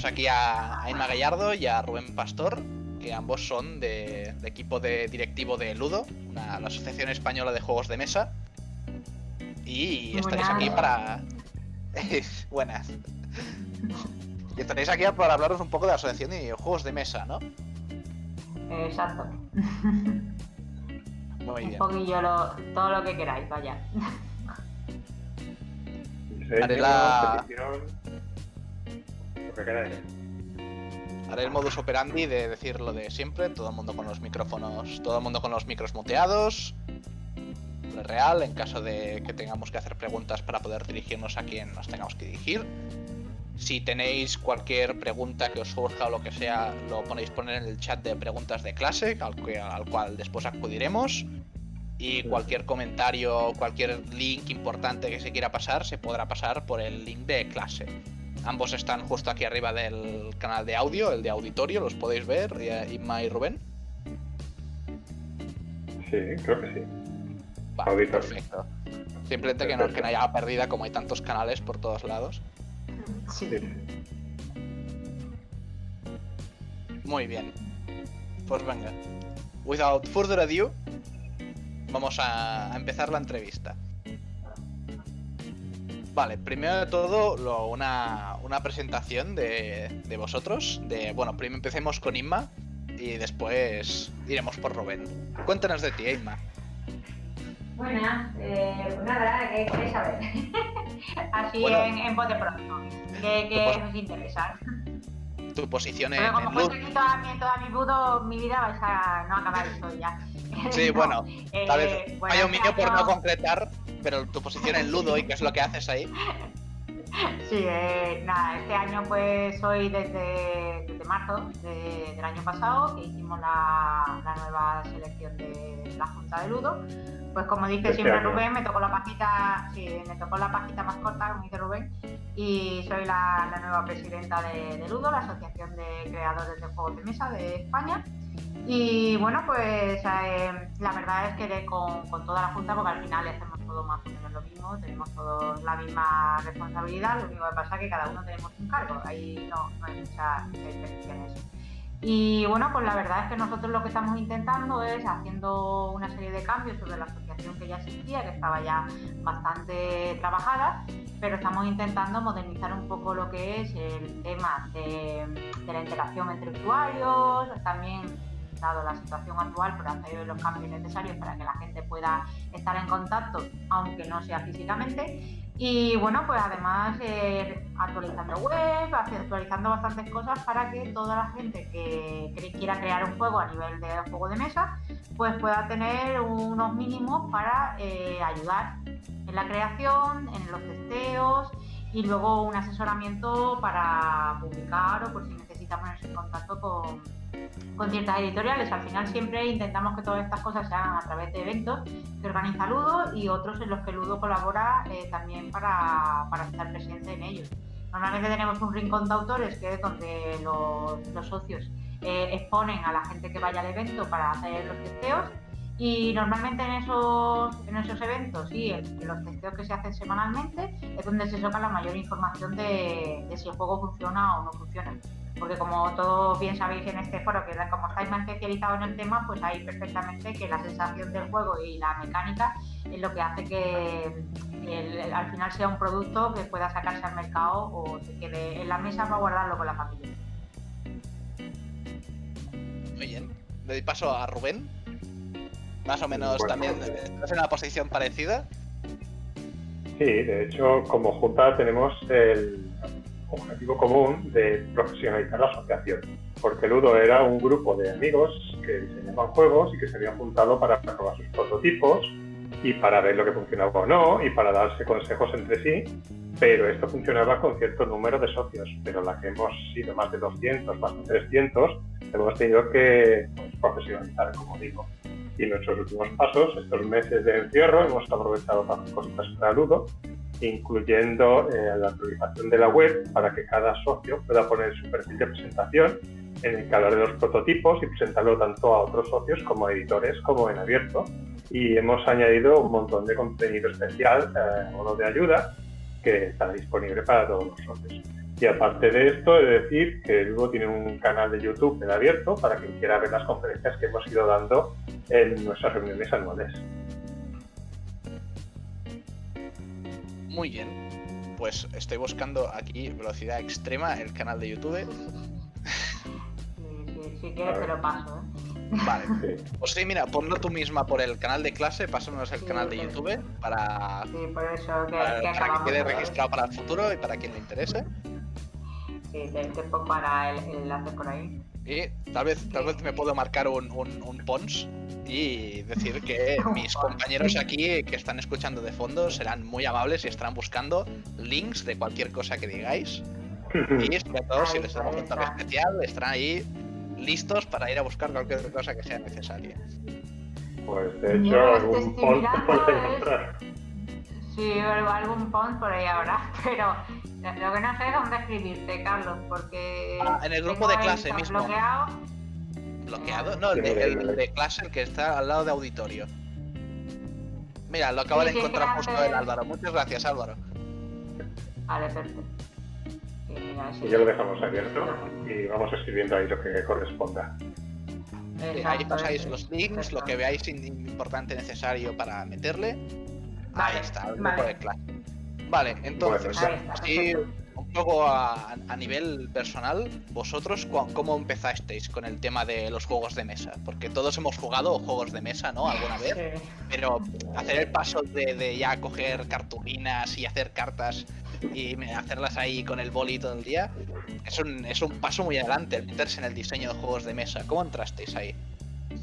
tenemos aquí a, Inma Gallardo y a Rubén Pastor, que ambos son de, equipo de directivo de Ludo, la Asociación Española de Juegos de Mesa. Y estaréis aquí para. Buenas. Y estaréis aquí para hablaros un poco de la asociación y juegos de mesa, ¿no? Exacto. Muy bien. Un poquillo todo lo que queráis, vaya. Haré la... Haré el modus operandi de decir lo de siempre, todo el mundo con los micrófonos, todo el mundo con los micros muteados, real, en caso de que tengamos que hacer preguntas para poder dirigirnos a quien nos tengamos que dirigir. Si tenéis cualquier pregunta que os surja o lo que sea, lo ponéis poner en el chat de preguntas de clase, al, al cual después acudiremos. Y cualquier comentario, cualquier link importante que se quiera pasar, se podrá pasar por el link de clase. Ambos están justo aquí arriba del canal de audio, el de auditorio, los podéis ver, Inma y Rubén. Sí, creo que sí. Vale, perfecto. Simplemente que no, que no haya perdida como hay tantos canales por todos lados. Sí. Muy bien. Pues venga. Without further ado, vamos a, empezar la entrevista. Vale, primero de todo, una, presentación de, de, vosotros. De, bueno, primero empecemos con Inma y después iremos por Rubén. Cuéntanos de ti, Inma. Buenas, eh, pues nada, ¿qué queréis saber? Así en, en de pronto, ¿qué, os interesa? Tu posición en, Pero como en mi, toda mi, budo, mi vida vais a no acabar esto ya. Sí, bueno, tal vez eh, hay un mínimo por no concretar, pero tu posición en Ludo y qué es lo que haces ahí. Sí, eh, nada, este año pues soy desde, desde marzo del año pasado que hicimos la, la nueva selección de la Junta de Ludo pues como dice siempre Rubén, me tocó la pajita, sí, me tocó la pajita más corta, como dice Rubén, y soy la, nueva presidenta de, Ludo, la Asociación de Creadores de Juegos de Mesa de España. Y bueno, pues eh, la verdad es que con, toda la Junta, porque al final hacemos todo más o menos lo mismo, tenemos todos la misma responsabilidad, lo único que pasa es que cada uno tenemos un cargo, ahí no, hay mucha, mucha diferencia en eso. Y bueno, pues la verdad es que nosotros lo que estamos intentando es haciendo una serie de cambios sobre la que ya existía, que estaba ya bastante trabajada, pero estamos intentando modernizar un poco lo que es el tema de, la interacción entre usuarios, también dado la situación actual, por hacer los cambios necesarios para que la gente pueda estar en contacto, aunque no sea físicamente. Y bueno, pues además eh, actualizando web, actualizando bastantes cosas para que toda la gente que quiera crear un juego a nivel de juego de mesa, pues pueda tener unos mínimos para eh, ayudar en la creación, en los testeos y luego un asesoramiento para publicar o por si necesita ponerse en contacto con, con ciertas editoriales. Al final siempre intentamos que todas estas cosas se hagan a través de eventos que organiza Ludo y otros en los que Ludo colabora eh, también para, estar presente en ellos. Normalmente tenemos un rincón de autores que es donde los, socios eh, exponen a la gente que vaya al evento para hacer los testeos y normalmente en esos, en esos eventos y en los testeos que se hacen semanalmente es donde se saca la mayor información de si el juego funciona o no funciona porque como todos bien sabéis en este foro, que como estáis más especializados en el tema, pues hay perfectamente que la sensación del juego y la mecánica es lo que hace que al final sea un producto que pueda sacarse al mercado o se quede en la mesa para guardarlo con la familia. Muy bien. Le doy paso a Rubén. Más o menos también estás en una posición parecida. Sí, de hecho, como Junta tenemos el, objetivo común de profesionalizar la asociación, porque Ludo era un grupo de amigos que diseñaban juegos y que se habían juntado para probar sus prototipos y para ver lo que funcionaba o no y para darse consejos entre sí, pero esto funcionaba con cierto número de socios, pero la que hemos sido más de 200, más de 300, hemos tenido que pues, profesionalizar, como digo. Y nuestros últimos pasos, estos meses de encierro, hemos aprovechado para cositas para Ludo incluyendo eh, la actualización de la web para que cada socio pueda poner su perfil de presentación en el calor de los prototipos y presentarlo tanto a otros socios como a editores como en abierto. Y hemos añadido un montón de contenido especial, eh, modo de ayuda, que está disponible para todos los socios. Y aparte de esto, he de decir que Ludo tiene un canal de YouTube en abierto para quien quiera ver las conferencias que hemos ido dando en nuestras reuniones anuales. Muy bien. Pues estoy buscando aquí velocidad extrema el canal de YouTube. si quieres te lo paso, ¿eh? Vale. Pues sí, mira, ponlo tú misma por el canal de clase, pásanos el canal de YouTube para, sí, por eso que, para, que quede registrado para el futuro y para quien le interese. Sí, te, te pongo para el, enlace por ahí. Y tal vez, tal vez me puedo marcar un, un, un Pons y decir que mis compañeros aquí que están escuchando de fondo serán muy amables y estarán buscando links de cualquier cosa que digáis. Y sobre todo, si les damos un toque especial, estarán ahí listos para ir a buscar cualquier cosa que sea necesaria. Pues de hecho, algún pont puedes encontrar. Sí, algún pont por ahí ahora, pero lo que no sé es dónde escribirte, Carlos, porque. Ah, en el grupo de clase mismo. Bloqueado. ¿Bloqueado? No, el de, el de, clase, el que está al lado de auditorio. Mira, lo acaba Sí, de encontrar justo el Álvaro. Muchas gracias, Álvaro. Vale, perfecto. Y ya lo dejamos abierto y vamos escribiendo ahí lo que corresponda. Ahí pasáis los links, lo que veáis importante necesario para meterle. Ahí Vale, está, el grupo vale. de clase. Vale, entonces, está, así un poco a, a nivel personal, vosotros cómo empezasteis con el tema de los juegos de mesa? Porque todos hemos jugado juegos de mesa, ¿no? Alguna vez. Sí. Pero hacer el paso de, de ya coger cartulinas y hacer cartas y hacerlas ahí con el boli todo el día, es un, es un paso muy adelante el meterse en el diseño de juegos de mesa. ¿Cómo entrasteis ahí?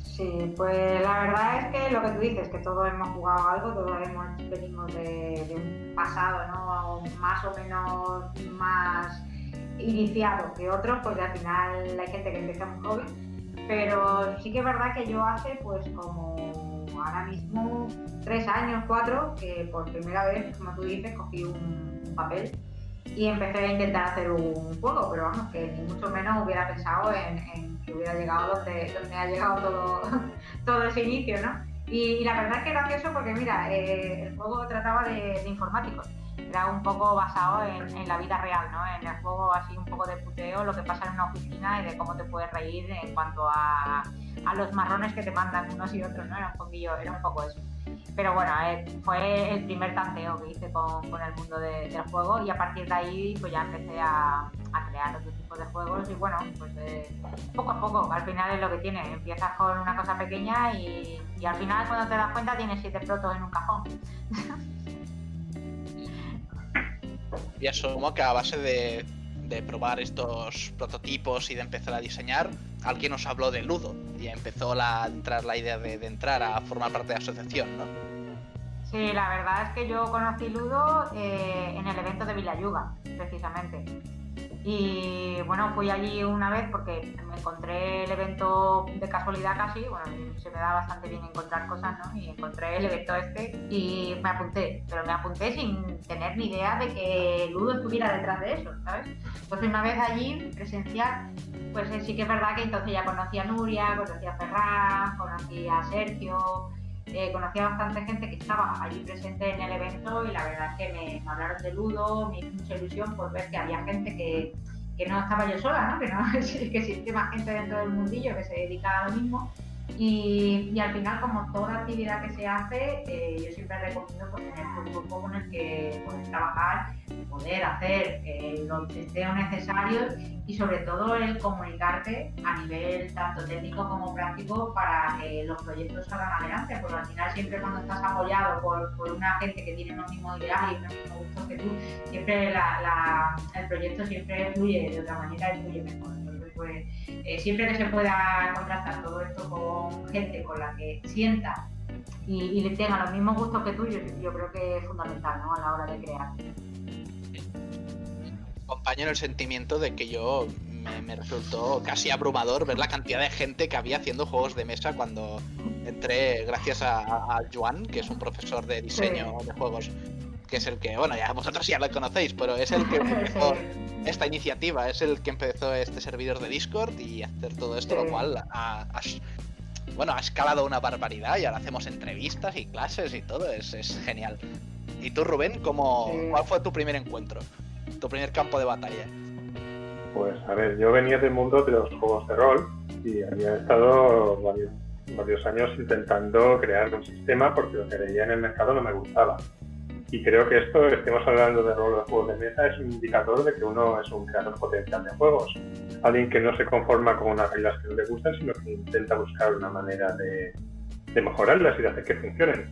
Sí, pues la verdad es que lo que tú dices, que todos hemos jugado algo, todos hemos venimos de, un pasado, ¿no? Más o menos más iniciado que otros, porque al final hay gente que empieza muy joven. Pero sí que es verdad que yo hace pues como ahora mismo tres años, cuatro, que por primera vez, como tú dices, cogí un papel y empecé a intentar hacer un juego, pero vamos, que ni mucho menos hubiera pensado en, que hubiera llegado donde, ha llegado todo, todo ese inicio, ¿no? Y, la verdad es que gracioso porque, mira, eh, el juego trataba de, de informáticos. Era un poco basado en, en la vida real, ¿no? En el juego así un poco de puteo, lo que pasa en una oficina y de cómo te puedes reír en cuanto a, a los marrones que te mandan unos y otros, ¿no? Era un poquillo, era un poco eso. Pero bueno, fue el primer tanteo que hice con, con el mundo de- del juego y a partir de ahí pues ya empecé a, a crear otro tipo de juegos y bueno, pues eh, poco a poco, al final es lo que tiene, empiezas con una cosa pequeña y, y al final cuando te das cuenta tienes siete protos en un cajón. Y asumo que a base de, de probar estos prototipos y de empezar a diseñar, alguien os habló de Ludo y empezó a entrar la idea de, de entrar a formar parte de la asociación, ¿no? Sí, la verdad es que yo conocí Ludo eh, en el evento de Villayuga, precisamente. Y bueno, fui allí una vez porque me encontré el evento de casualidad casi, bueno, se me da bastante bien encontrar cosas, ¿no? Y encontré el evento este y me apunté, pero me apunté sin tener ni idea de que Ludo estuviera detrás de eso, ¿sabes? Entonces una vez allí, presencial, pues eh, sí que es verdad que entonces ya conocí a Nuria, conocí a Ferran, conocí a Sergio, eh, conocí a bastante gente que estaba allí presente en el evento y la verdad es que me, hablaron de Ludo, me hizo mucha ilusión por ver que había gente que, que no estaba yo sola, ¿no? Que, no, que existe más gente dentro del mundillo que se dedica a lo mismo. Y, y al final, como toda actividad que se hace, eh, yo siempre recomiendo pues, tener un grupo con el que poder trabajar, poder hacer los testeos necesarios y sobre todo el comunicarte a nivel tanto técnico como práctico para que los proyectos salgan adelante, porque al final siempre cuando estás apoyado por, por una gente que tiene los mismos ideales y los mismos gustos que tú, siempre la- la- el proyecto siempre fluye de otra manera y fluye mejor. Pues, eh, siempre que se pueda contrastar todo esto con gente con la que sienta y, y tenga los mismos gustos que tú, yo, yo creo que es fundamental ¿no? a la hora de crear. Acompaño el sentimiento de que yo me, resultó casi abrumador ver la cantidad de gente que había haciendo juegos de mesa cuando entré gracias a, a Joan, que es un profesor de diseño de juegos, que es el que, bueno, ya vosotros ya lo conocéis, pero es el que empezó esta iniciativa, es el que empezó este servidor de Discord y hacer todo esto, Sí. lo cual ha, ha- bueno, ha escalado una barbaridad y ahora hacemos entrevistas y clases y todo, es, es genial. ¿Y tú, Rubén, cómo, Sí. cuál fue tu primer encuentro? Tu primer campo de batalla. Pues a ver, yo venía del mundo de los juegos de rol y había estado varios, varios años intentando crear un sistema porque lo que veía en el mercado no me gustaba. Y creo que esto, estemos hablando de rol de juegos de mesa, es un indicador de que uno es un creador potencial de juegos. Alguien que no se conforma con unas reglas que no le gustan, sino que intenta buscar una manera de, de mejorarlas y de hacer que funcionen.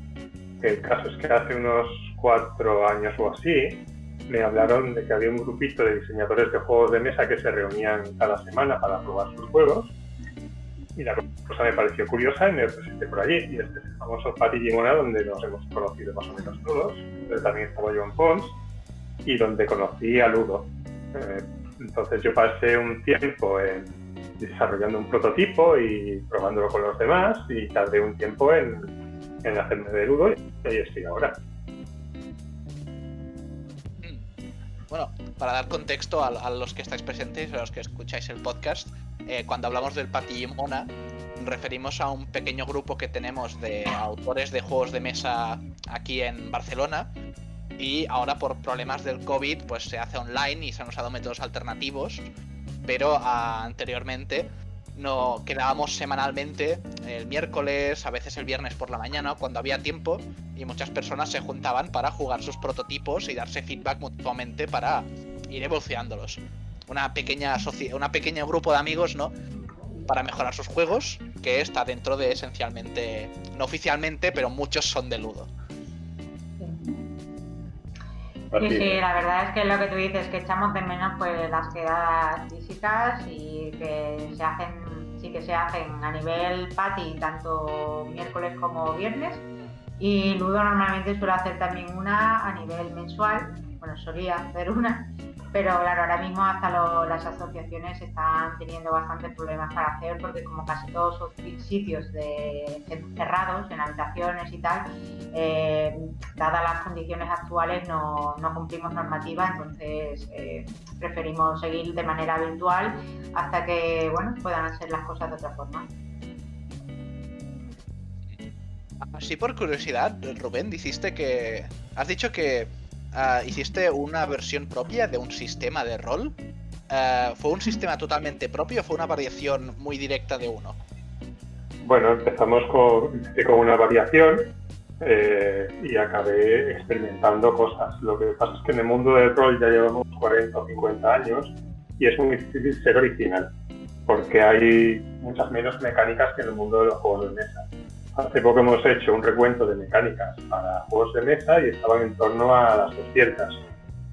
El caso es que hace unos cuatro años o así me hablaron de que había un grupito de diseñadores de juegos de mesa que se reunían cada semana para probar sus juegos y la cosa me pareció curiosa y me presenté por allí. Y este es el famoso Pati Gimona donde nos hemos conocido más o menos todos, donde también estaba Joan Pons y donde conocí a Ludo. Eh, entonces yo pasé un tiempo en desarrollando un prototipo y probándolo con los demás y tardé un tiempo en, en hacerme de Ludo y ahí estoy ahora. Bueno, para dar contexto a, los que estáis presentes, a los que escucháis el podcast, eh, cuando hablamos del Pati Mona, referimos a un pequeño grupo que tenemos de autores de juegos de mesa aquí en Barcelona. Y ahora por problemas del COVID, pues se hace online y se han usado métodos alternativos. Pero ah, anteriormente no quedábamos semanalmente el miércoles, a veces el viernes por la mañana, cuando había tiempo, y muchas personas se juntaban para jugar sus prototipos y darse feedback mutuamente para ir evolucionándolos. Una pequeña una pequeño grupo de amigos, ¿no? Para mejorar sus juegos, que está dentro de esencialmente, no oficialmente, pero muchos son de Ludo. Sí, sí, la verdad es que lo que tú dices, que echamos de menos pues las quedadas físicas y que se hacen, sí que se hacen a nivel pati, tanto miércoles como viernes. Y Ludo normalmente suele hacer también una a nivel mensual, bueno, solía hacer una, pero claro, ahora mismo hasta las asociaciones están teniendo bastantes problemas para hacer porque como casi todos son sitios de, cerrados, en habitaciones y tal, eh, dadas las condiciones actuales no, cumplimos normativa, entonces eh, preferimos seguir de manera virtual hasta que bueno puedan hacer las cosas de otra forma. Así por curiosidad, Rubén, dijiste que... Has dicho que Ah, hiciste una versión propia de un sistema de rol. Ah, ¿Fue un sistema totalmente propio o fue una variación muy directa de uno? Bueno, empezamos con, con una variación eh, y acabé experimentando cosas. Lo que pasa es que en el mundo del rol ya llevamos 40 o 50 años y es muy difícil ser original porque hay muchas menos mecánicas que en el mundo de los juegos de mesa. Hace poco hemos hecho un recuento de mecánicas para juegos de mesa y estaban en torno a las 200.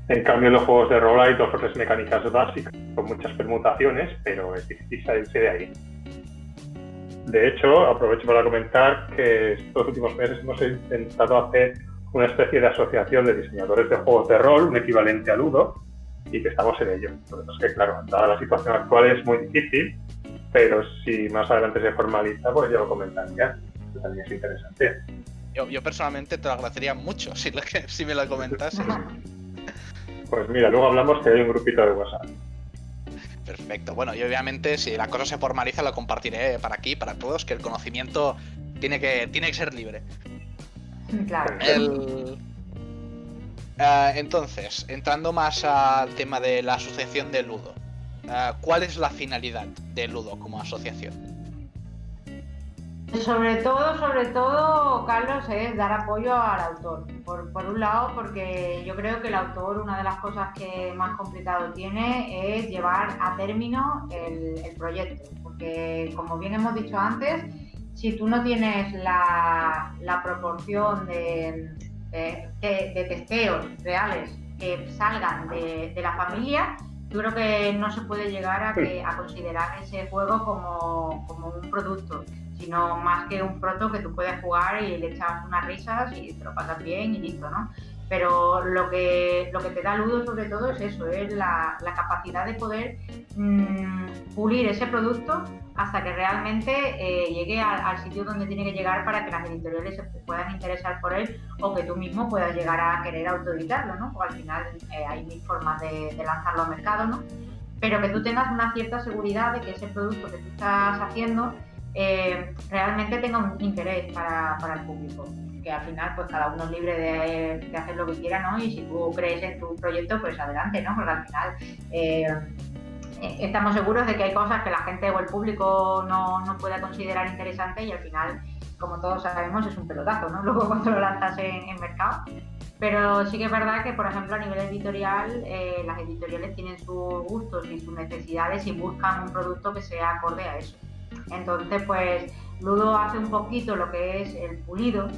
En cambio, en los juegos de rol hay dos o tres mecánicas básicas con muchas permutaciones, pero es difícil salirse de ahí. De hecho, aprovecho para comentar que estos últimos meses hemos intentado hacer una especie de asociación de diseñadores de juegos de rol, un equivalente a Ludo, y que estamos en ello. Lo que es que, claro, dada la situación actual es muy difícil, pero si más adelante se formaliza, pues ya lo comentaría también es interesante. Yo, personalmente te lo agradecería mucho si, si me lo comentas. pues mira, luego hablamos que hay un grupito de WhatsApp. Perfecto. Bueno, y obviamente si la cosa se formaliza lo compartiré para aquí, para todos, que el conocimiento tiene que, tiene que ser libre. Claro. Eh, entonces, entrando más al tema de la asociación de Ludo, eh, ¿cuál es la finalidad de Ludo como asociación? Sobre todo, sobre todo, Carlos, es dar apoyo al autor. Por, un lado, porque yo creo que el autor, una de las cosas que más complicado tiene es llevar a término el, proyecto. Porque, como bien hemos dicho antes, si tú no tienes la, proporción de, de, testeos reales que salgan de, la familia, yo creo que no se puede llegar a, a considerar ese juego como, como un producto sino más que un proto que tú puedes jugar y le echas unas risas y te lo pasas bien y listo, ¿no? Pero lo que, lo que te da Ludo sobre todo es eso, es la, capacidad de poder mm, pulir ese producto hasta que realmente eh, llegue al, sitio donde tiene que llegar para que las editoriales se puedan interesar por él o que tú mismo puedas llegar a querer autoeditarlo, ¿no? Al final eh, hay mil formas de, de lanzarlo al mercado, ¿no? Pero que tú tengas una cierta seguridad de que ese producto que tú estás haciendo eh, realmente tenga un interés para, el público. Que al final, pues cada uno es libre de, hacer lo que quiera, ¿no? Y si tú crees en tu proyecto, pues adelante, ¿no? Porque al final, eh, eh, estamos seguros de que hay cosas que la gente o el público no, no pueda considerar interesantes y al final, como todos sabemos, es un pelotazo, ¿no? Luego cuando lo lanzas en, mercado. Pero sí que es verdad que, por ejemplo, a nivel editorial, las editoriales tienen sus gustos y sus necesidades y buscan un producto que sea acorde a eso. Entonces, pues Ludo hace un poquito lo que es el pulido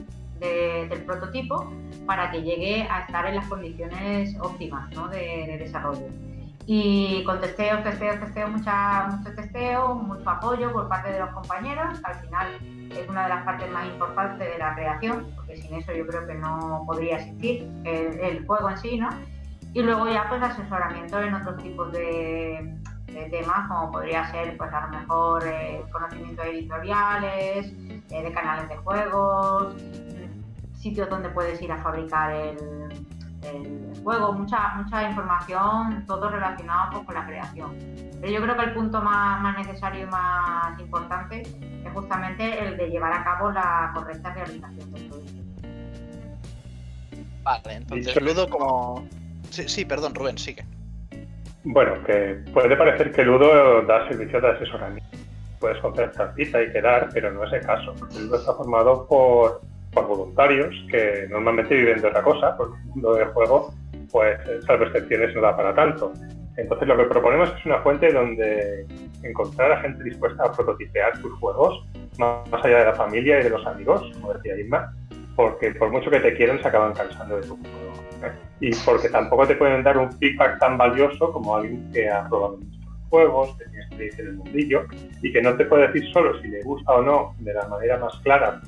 del prototipo para que llegue a estar en las condiciones óptimas de, desarrollo. Y con testeos, testeos, testeos, mucha, mucho testeo, mucho apoyo por parte de los compañeros, al final es una de las partes más importantes de la creación, porque sin eso yo creo que no podría existir el, juego en sí, ¿no? Y luego ya pues asesoramiento en otros tipos de, temas, como podría ser pues a lo mejor eh, conocimientos editoriales, eh, de canales de juegos, sitios donde puedes ir a fabricar el, juego, mucha, mucha información, todo relacionado pues, con la creación. Pero yo creo que el punto más, necesario y más importante es justamente el de llevar a cabo la correcta realización del producto. Vale, entonces Ludo como... Sí, sí, perdón, Rubén, sigue. Bueno, que puede parecer que Ludo da servicio de asesoramiento. Puedes comprar cartita y quedar, pero no es el caso, Ludo está formado por voluntarios que normalmente viven de otra cosa, porque el mundo del juego, pues esas restricciones no da para tanto. Entonces lo que proponemos es una fuente donde encontrar a gente dispuesta a prototipear tus juegos, más allá de la familia y de los amigos, como decía Isma, porque por mucho que te quieran se acaban cansando de tu juego. Y porque tampoco te pueden dar un feedback tan valioso como alguien que ha probado muchos juegos, que tiene experiencia en el mundillo y que no te puede decir solo si le gusta o no de la manera más clara,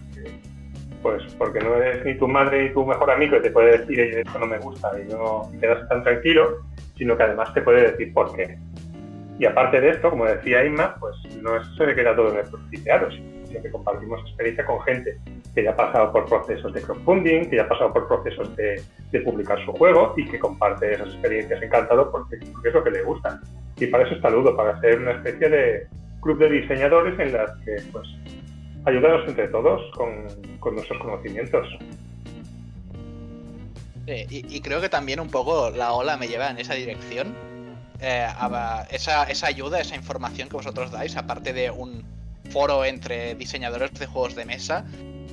pues porque no es ni tu madre ni tu mejor amigo que te puede decir esto no me gusta y no quedas tan tranquilo, sino que además te puede decir por qué. Y aparte de esto, como decía Inma, pues no se queda todo en el profiteado, sino que compartimos experiencia con gente que ya ha pasado por procesos de crowdfunding, que ya ha pasado por procesos de, publicar su juego y que comparte esas experiencias encantado porque, es lo que le gusta. Y para eso está Ludo, para ser una especie de club de diseñadores en las que pues ayudaros entre todos con, nuestros conocimientos. y, creo que también un poco la ola me lleva en esa dirección. Eh, esa, esa, ayuda, esa información que vosotros dais, aparte de un foro entre diseñadores de juegos de mesa,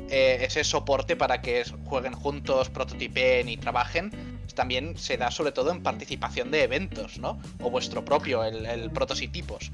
eh, ese soporte para que jueguen juntos, prototipen y trabajen, también se da sobre todo en participación de eventos, ¿no? O vuestro propio, el, el prototipos.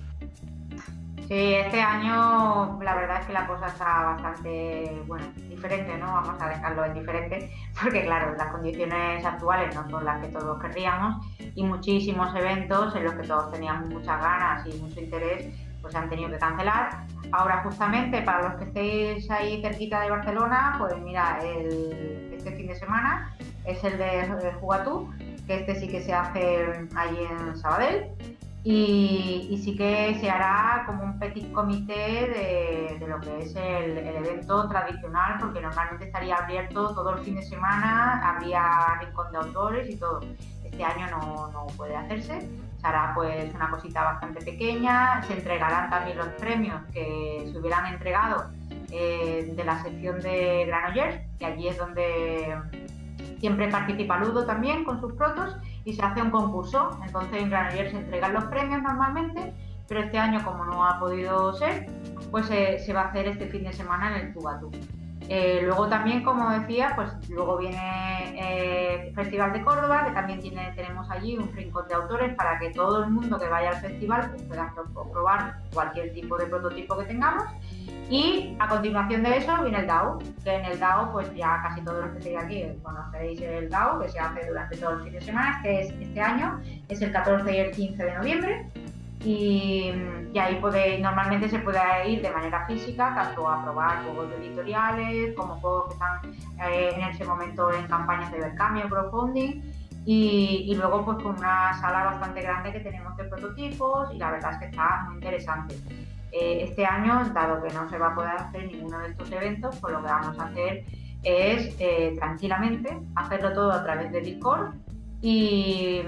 Sí, este año la verdad es que la cosa está bastante, bueno, diferente, ¿no? Vamos a dejarlo en diferente, porque claro, las condiciones actuales no son las que todos querríamos y muchísimos eventos en los que todos teníamos muchas ganas y mucho interés, pues han tenido que cancelar. Ahora justamente para los que estéis ahí cerquita de Barcelona, pues mira, este fin de semana es el de Jugatú, que este sí que se hace ahí en Sabadell y, sí que se hará como un petit comité de, lo que es el, evento tradicional, porque normalmente estaría abierto todo el fin de semana, habría rincón de autores y todo. Este año no, puede hacerse, se hará pues una cosita bastante pequeña, se entregarán también los premios que se hubieran entregado eh, de la sección de Granollers, que allí es donde siempre participa Ludo también con sus protos y se hace un concurso. Entonces en Granollers se entregan los premios normalmente, pero este año como no ha podido ser, pues se va a hacer este fin de semana en el Tubatú. Eh, luego también, como decía, pues luego viene el eh, Festival de Córdoba, que también tiene, tenemos allí un rincón de autores para que todo el mundo que vaya al festival pues, pueda probar cualquier tipo de prototipo que tengamos. Y a continuación de eso viene el DAO, que en el DAO, pues ya casi todos los que estéis aquí conoceréis el DAO, que se hace durante todo el fin de semana, que es este año, es el 14 y el 15 de noviembre. Y, ahí podéis, normalmente se puede ir de manera física, tanto a probar juegos editoriales como juegos que están eh, en ese momento en campañas de Berkami crowdfunding. Y, y, luego pues con una sala bastante grande que tenemos de prototipos y la verdad es que está muy interesante. Eh, este año, dado que no se va a poder hacer ninguno de estos eventos, pues lo que vamos a hacer es eh, tranquilamente hacerlo todo a través de Discord y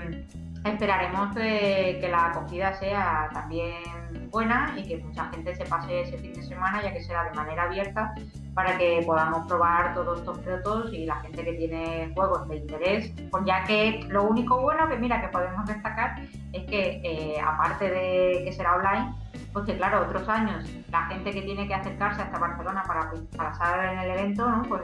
esperaremos que la acogida sea también buena y que mucha gente se pase ese fin de semana, ya que será de manera abierta para que podamos probar todos estos protos y la gente que tiene juegos de interés, pues ya que lo único bueno que mira que podemos destacar es que eh, aparte de que será online, pues que claro, otros años la gente que tiene que acercarse hasta Barcelona para pasar en el evento, ¿no? pues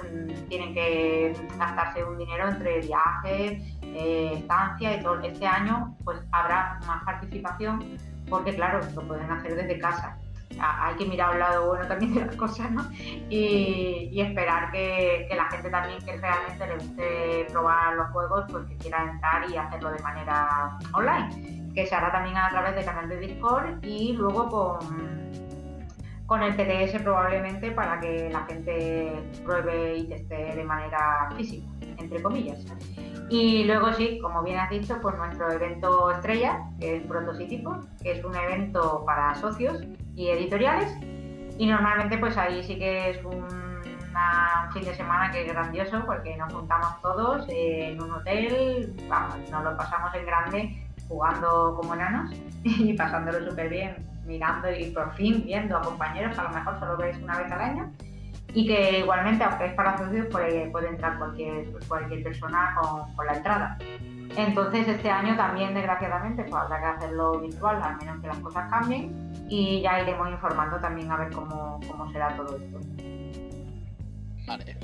tienen que gastarse un dinero entre viajes, eh, estancia y todo. Este año pues habrá más participación porque claro, lo pueden hacer desde casa hay que mirar un lado bueno también de las cosas, ¿no? Y, esperar que, la gente también que realmente le guste probar los juegos, pues que quiera entrar y hacerlo de manera online, que se hará también a través del canal de Discord y luego con, el PDS probablemente para que la gente pruebe y teste de manera física, entre comillas. Y luego sí, como bien has dicho, pues nuestro evento estrella, que es Protosítipo, que es un evento para socios y editoriales. Y normalmente pues ahí sí que es un, fin de semana que es grandioso porque nos juntamos todos en un hotel, vamos, nos lo pasamos en grande jugando como enanos y pasándolo súper bien, mirando y por fin viendo a compañeros a lo mejor solo ves una vez al año y que igualmente, aunque es para socios, puede, puede entrar cualquier, cualquier persona con, con la entrada. Entonces este año también desgraciadamente pues habrá que hacerlo virtual, al menos que las cosas cambien y ya iremos informando también a ver cómo, cómo será todo esto.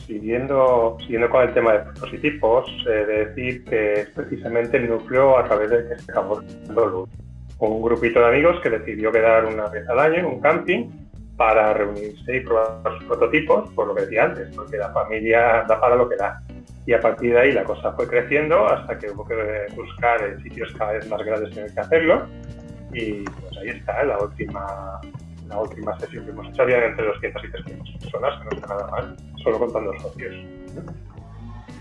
Siguiendo, siguiendo con el tema de prototipos, eh, de decir que es precisamente el núcleo a través del que se abordando un grupito de amigos que decidió quedar una vez al año en un camping para reunirse y probar sus prototipos, por lo que decía antes, porque la familia da para lo que da. Y a partir de ahí la cosa fue creciendo hasta que hubo que buscar sitios cada vez más grandes en el que hacerlo. Y pues ahí está la última la última sesión que hemos hecho. Había entre 200 y 300 personas que no está nada mal solo contando socios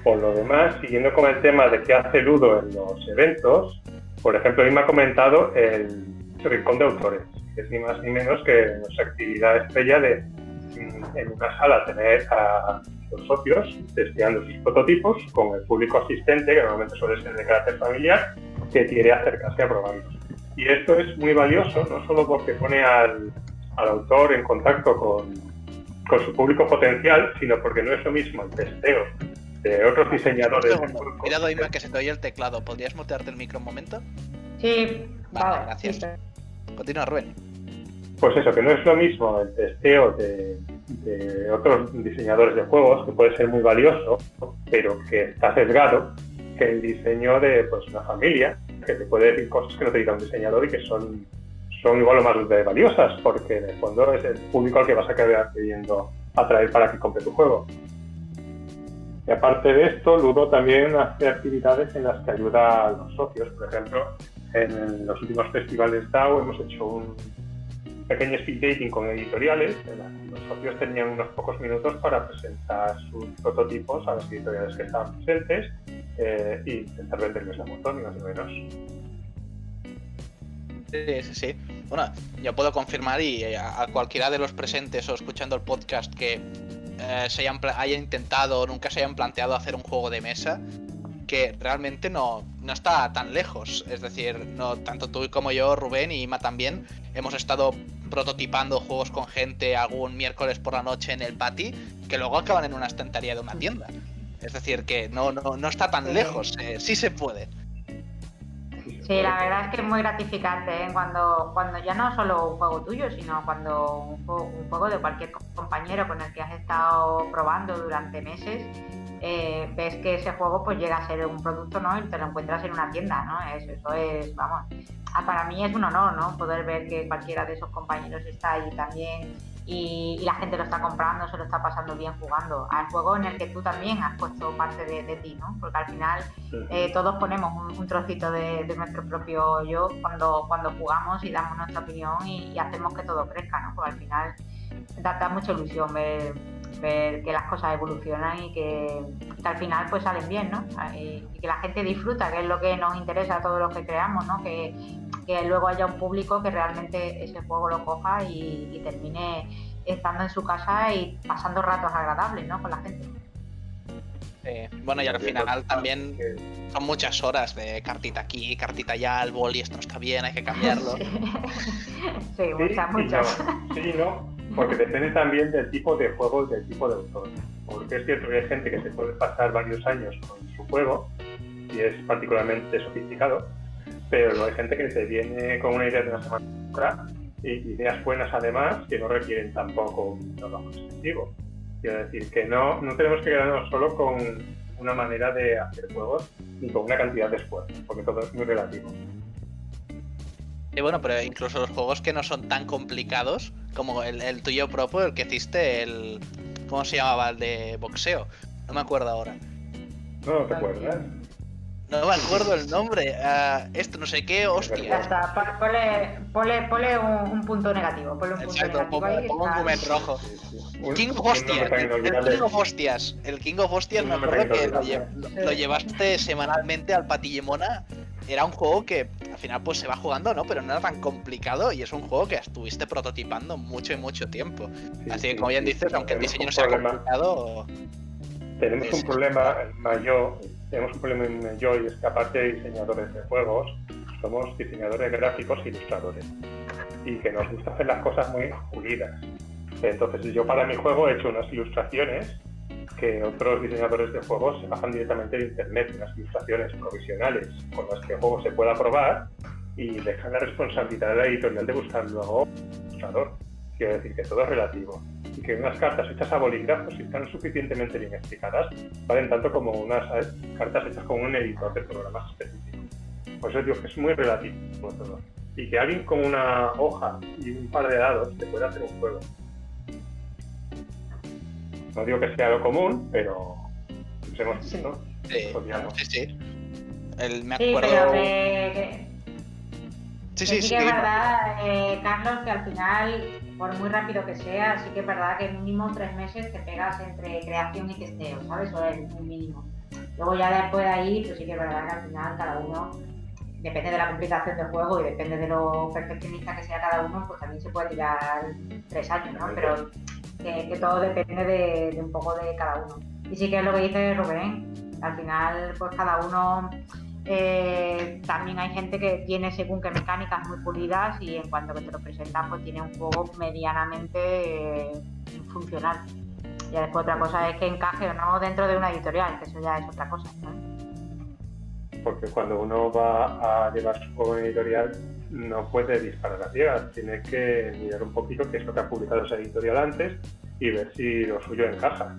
por lo demás siguiendo con el tema de qué hace Ludo en los eventos por ejemplo mí me ha comentado el rincón de autores que es ni más ni menos que nuestra actividad estrella de en una sala tener a los socios testeando sus prototipos con el público asistente, que normalmente suele ser de carácter familiar, que quiere acercarse a probarlos. Y esto es muy valioso, no solo porque pone al, autor en contacto con, con, su público potencial, sino porque no es lo mismo el testeo de otros diseñadores. Cuidado, Ima, que se te oye el teclado. ¿Podrías mutearte el micro un momento? Sí, vale, gracias. Continúa, Rubén. Pues eso, que no es lo mismo el testeo de, otros diseñadores de juegos, que puede ser muy valioso, pero que está sesgado, que el diseño de pues, una familia, que te puede decir cosas que no te diga un diseñador y que son, son igual o más valiosas, porque en el fondo es el público al que vas a quedar pidiendo atraer para que compre tu juego. Y aparte de esto, Ludo también hace actividades en las que ayuda a los socios. Por ejemplo, en los últimos festivales DAO hemos hecho un, pequeño speed dating con editoriales. Los socios tenían unos pocos minutos para presentar sus prototipos a las editoriales que estaban presentes eh, y intentar venderles la montón, ni más ni menos. Sí, sí, sí. Bueno, yo puedo confirmar y eh, a cualquiera de los presentes o escuchando el podcast que eh, se hayan, haya intentado o nunca se hayan planteado hacer un juego de mesa, que realmente no, no, está tan lejos. Es decir, no tanto tú como yo, Rubén y Ima también, hemos estado prototipando juegos con gente algún miércoles por la noche en el pati que luego acaban en una estantería de una tienda. Es decir, que no, no, no está tan lejos, eh, sí se puede. Sí, la verdad es que es muy gratificante ¿eh? cuando, cuando ya no solo un juego tuyo, sino cuando un juego, de cualquier compañero con el que has estado probando durante meses, eh, ves que ese juego pues llega a ser un producto, ¿no? Y te lo encuentras en una tienda, ¿no? Eso, es, vamos, para mí es un honor, ¿no? Poder ver que cualquiera de esos compañeros está ahí también y, la gente lo está comprando, se lo está pasando bien jugando al juego en el que tú también has puesto parte de, ti, ¿no? Porque al final eh, todos ponemos un, trocito de, nuestro propio yo cuando, cuando jugamos y damos nuestra opinión y, hacemos que todo crezca, ¿no? Porque al final da, mucha ilusión ver, ver, que las cosas evolucionan y que, al final pues salen bien, ¿no? Y, que la gente disfruta, que es lo que nos interesa a todos los que creamos, ¿no? Que, que luego haya un público que realmente ese juego lo coja y, termine estando en su casa y pasando ratos agradables ¿no? con la gente. bueno, y al final también son muchas horas de cartita aquí, cartita allá, el boli, esto no está bien, hay que cambiarlo. sí, muchas, muchas. Sí, no. Porque depende también del tipo de juego y del tipo de autor. Porque es cierto que hay gente que se puede pasar varios años con su juego y es particularmente sofisticado, pero hay gente que se viene con una idea de una semana otra y ideas buenas además que no requieren tampoco un trabajo extensivo. Quiero decir que no, no tenemos que quedarnos solo con una manera de hacer juegos ni con una cantidad de esfuerzo, porque todo es muy relativo. Y bueno, pero incluso los juegos que no son tan complicados, como el, tuyo propio, el que hiciste, el. ¿Cómo se llamaba? El de boxeo. No me acuerdo ahora. No, no te acuerdas. No me acuerdo el nombre. Uh, esto no sé qué, hostia. Ya está, ponle, ponle, un, punto negativo. Ponle un punto Exacto, negativo ahí, pongo un moment rojo. King of Hostias. El, King of Hostias. El King of Hostias me acuerdo que lo, llevaste semanalmente al Patillemona era un juego que al final pues se va jugando, ¿no? Pero no era tan complicado y es un juego que estuviste prototipando mucho y mucho tiempo. Así que como bien dices, aunque el diseño no sea complicado... Tenemos un problema mayor, tenemos un problema mayor y es que aparte de diseñadores de juegos, somos diseñadores gráficos e ilustradores. Y que nos gusta hacer las cosas muy pulidas. Entonces yo para mi juego he hecho unas ilustraciones que otros diseñadores de juegos bajan directamente de internet, unas ilustraciones provisionales con las que el juego se pueda probar y dejan la responsabilidad de la editorial de buscar luego un ilustrador. Quiero decir que todo es relativo y que unas cartas hechas a bolígrafos, si están suficientemente bien explicadas, valen tanto como unas cartas hechas con un editor de programas específicos. Por eso digo que es muy relativo todo. Y que alguien con una hoja y un par de dados te pueda hacer un juego no digo que sea lo común, pero hemos sí. ¿no? Sí, sí, El, me acuerdo... Sí, pero que, sí, sí, sí, que es verdad, eh, Carlos, que al final, por muy rápido que sea, sí que es verdad que mínimo tres meses te pegas entre creación y testeo, ¿sabes? Eso es un mínimo. Luego ya después de ahí, pues sí que es verdad que al final cada uno, depende de la complicación del juego y depende de lo perfeccionista que sea cada uno, pues también se puede tirar tres años, ¿no? Pero que, todo depende de, un poco de cada uno. Y sí que es lo que dice Rubén, al final pues cada uno eh, también hay gente que tiene según qué mecánicas muy pulidas y en cuanto que te lo presentan pues tiene un juego medianamente eh, funcional. Y después otra cosa es que encaje o no dentro de una editorial, que eso ya es otra cosa. Porque cuando uno va a llevar su juego en editorial no puede disparar a ciegas, tiene que mirar un poquito qué es lo que ha publicado esa editorial antes y ver si lo suyo encaja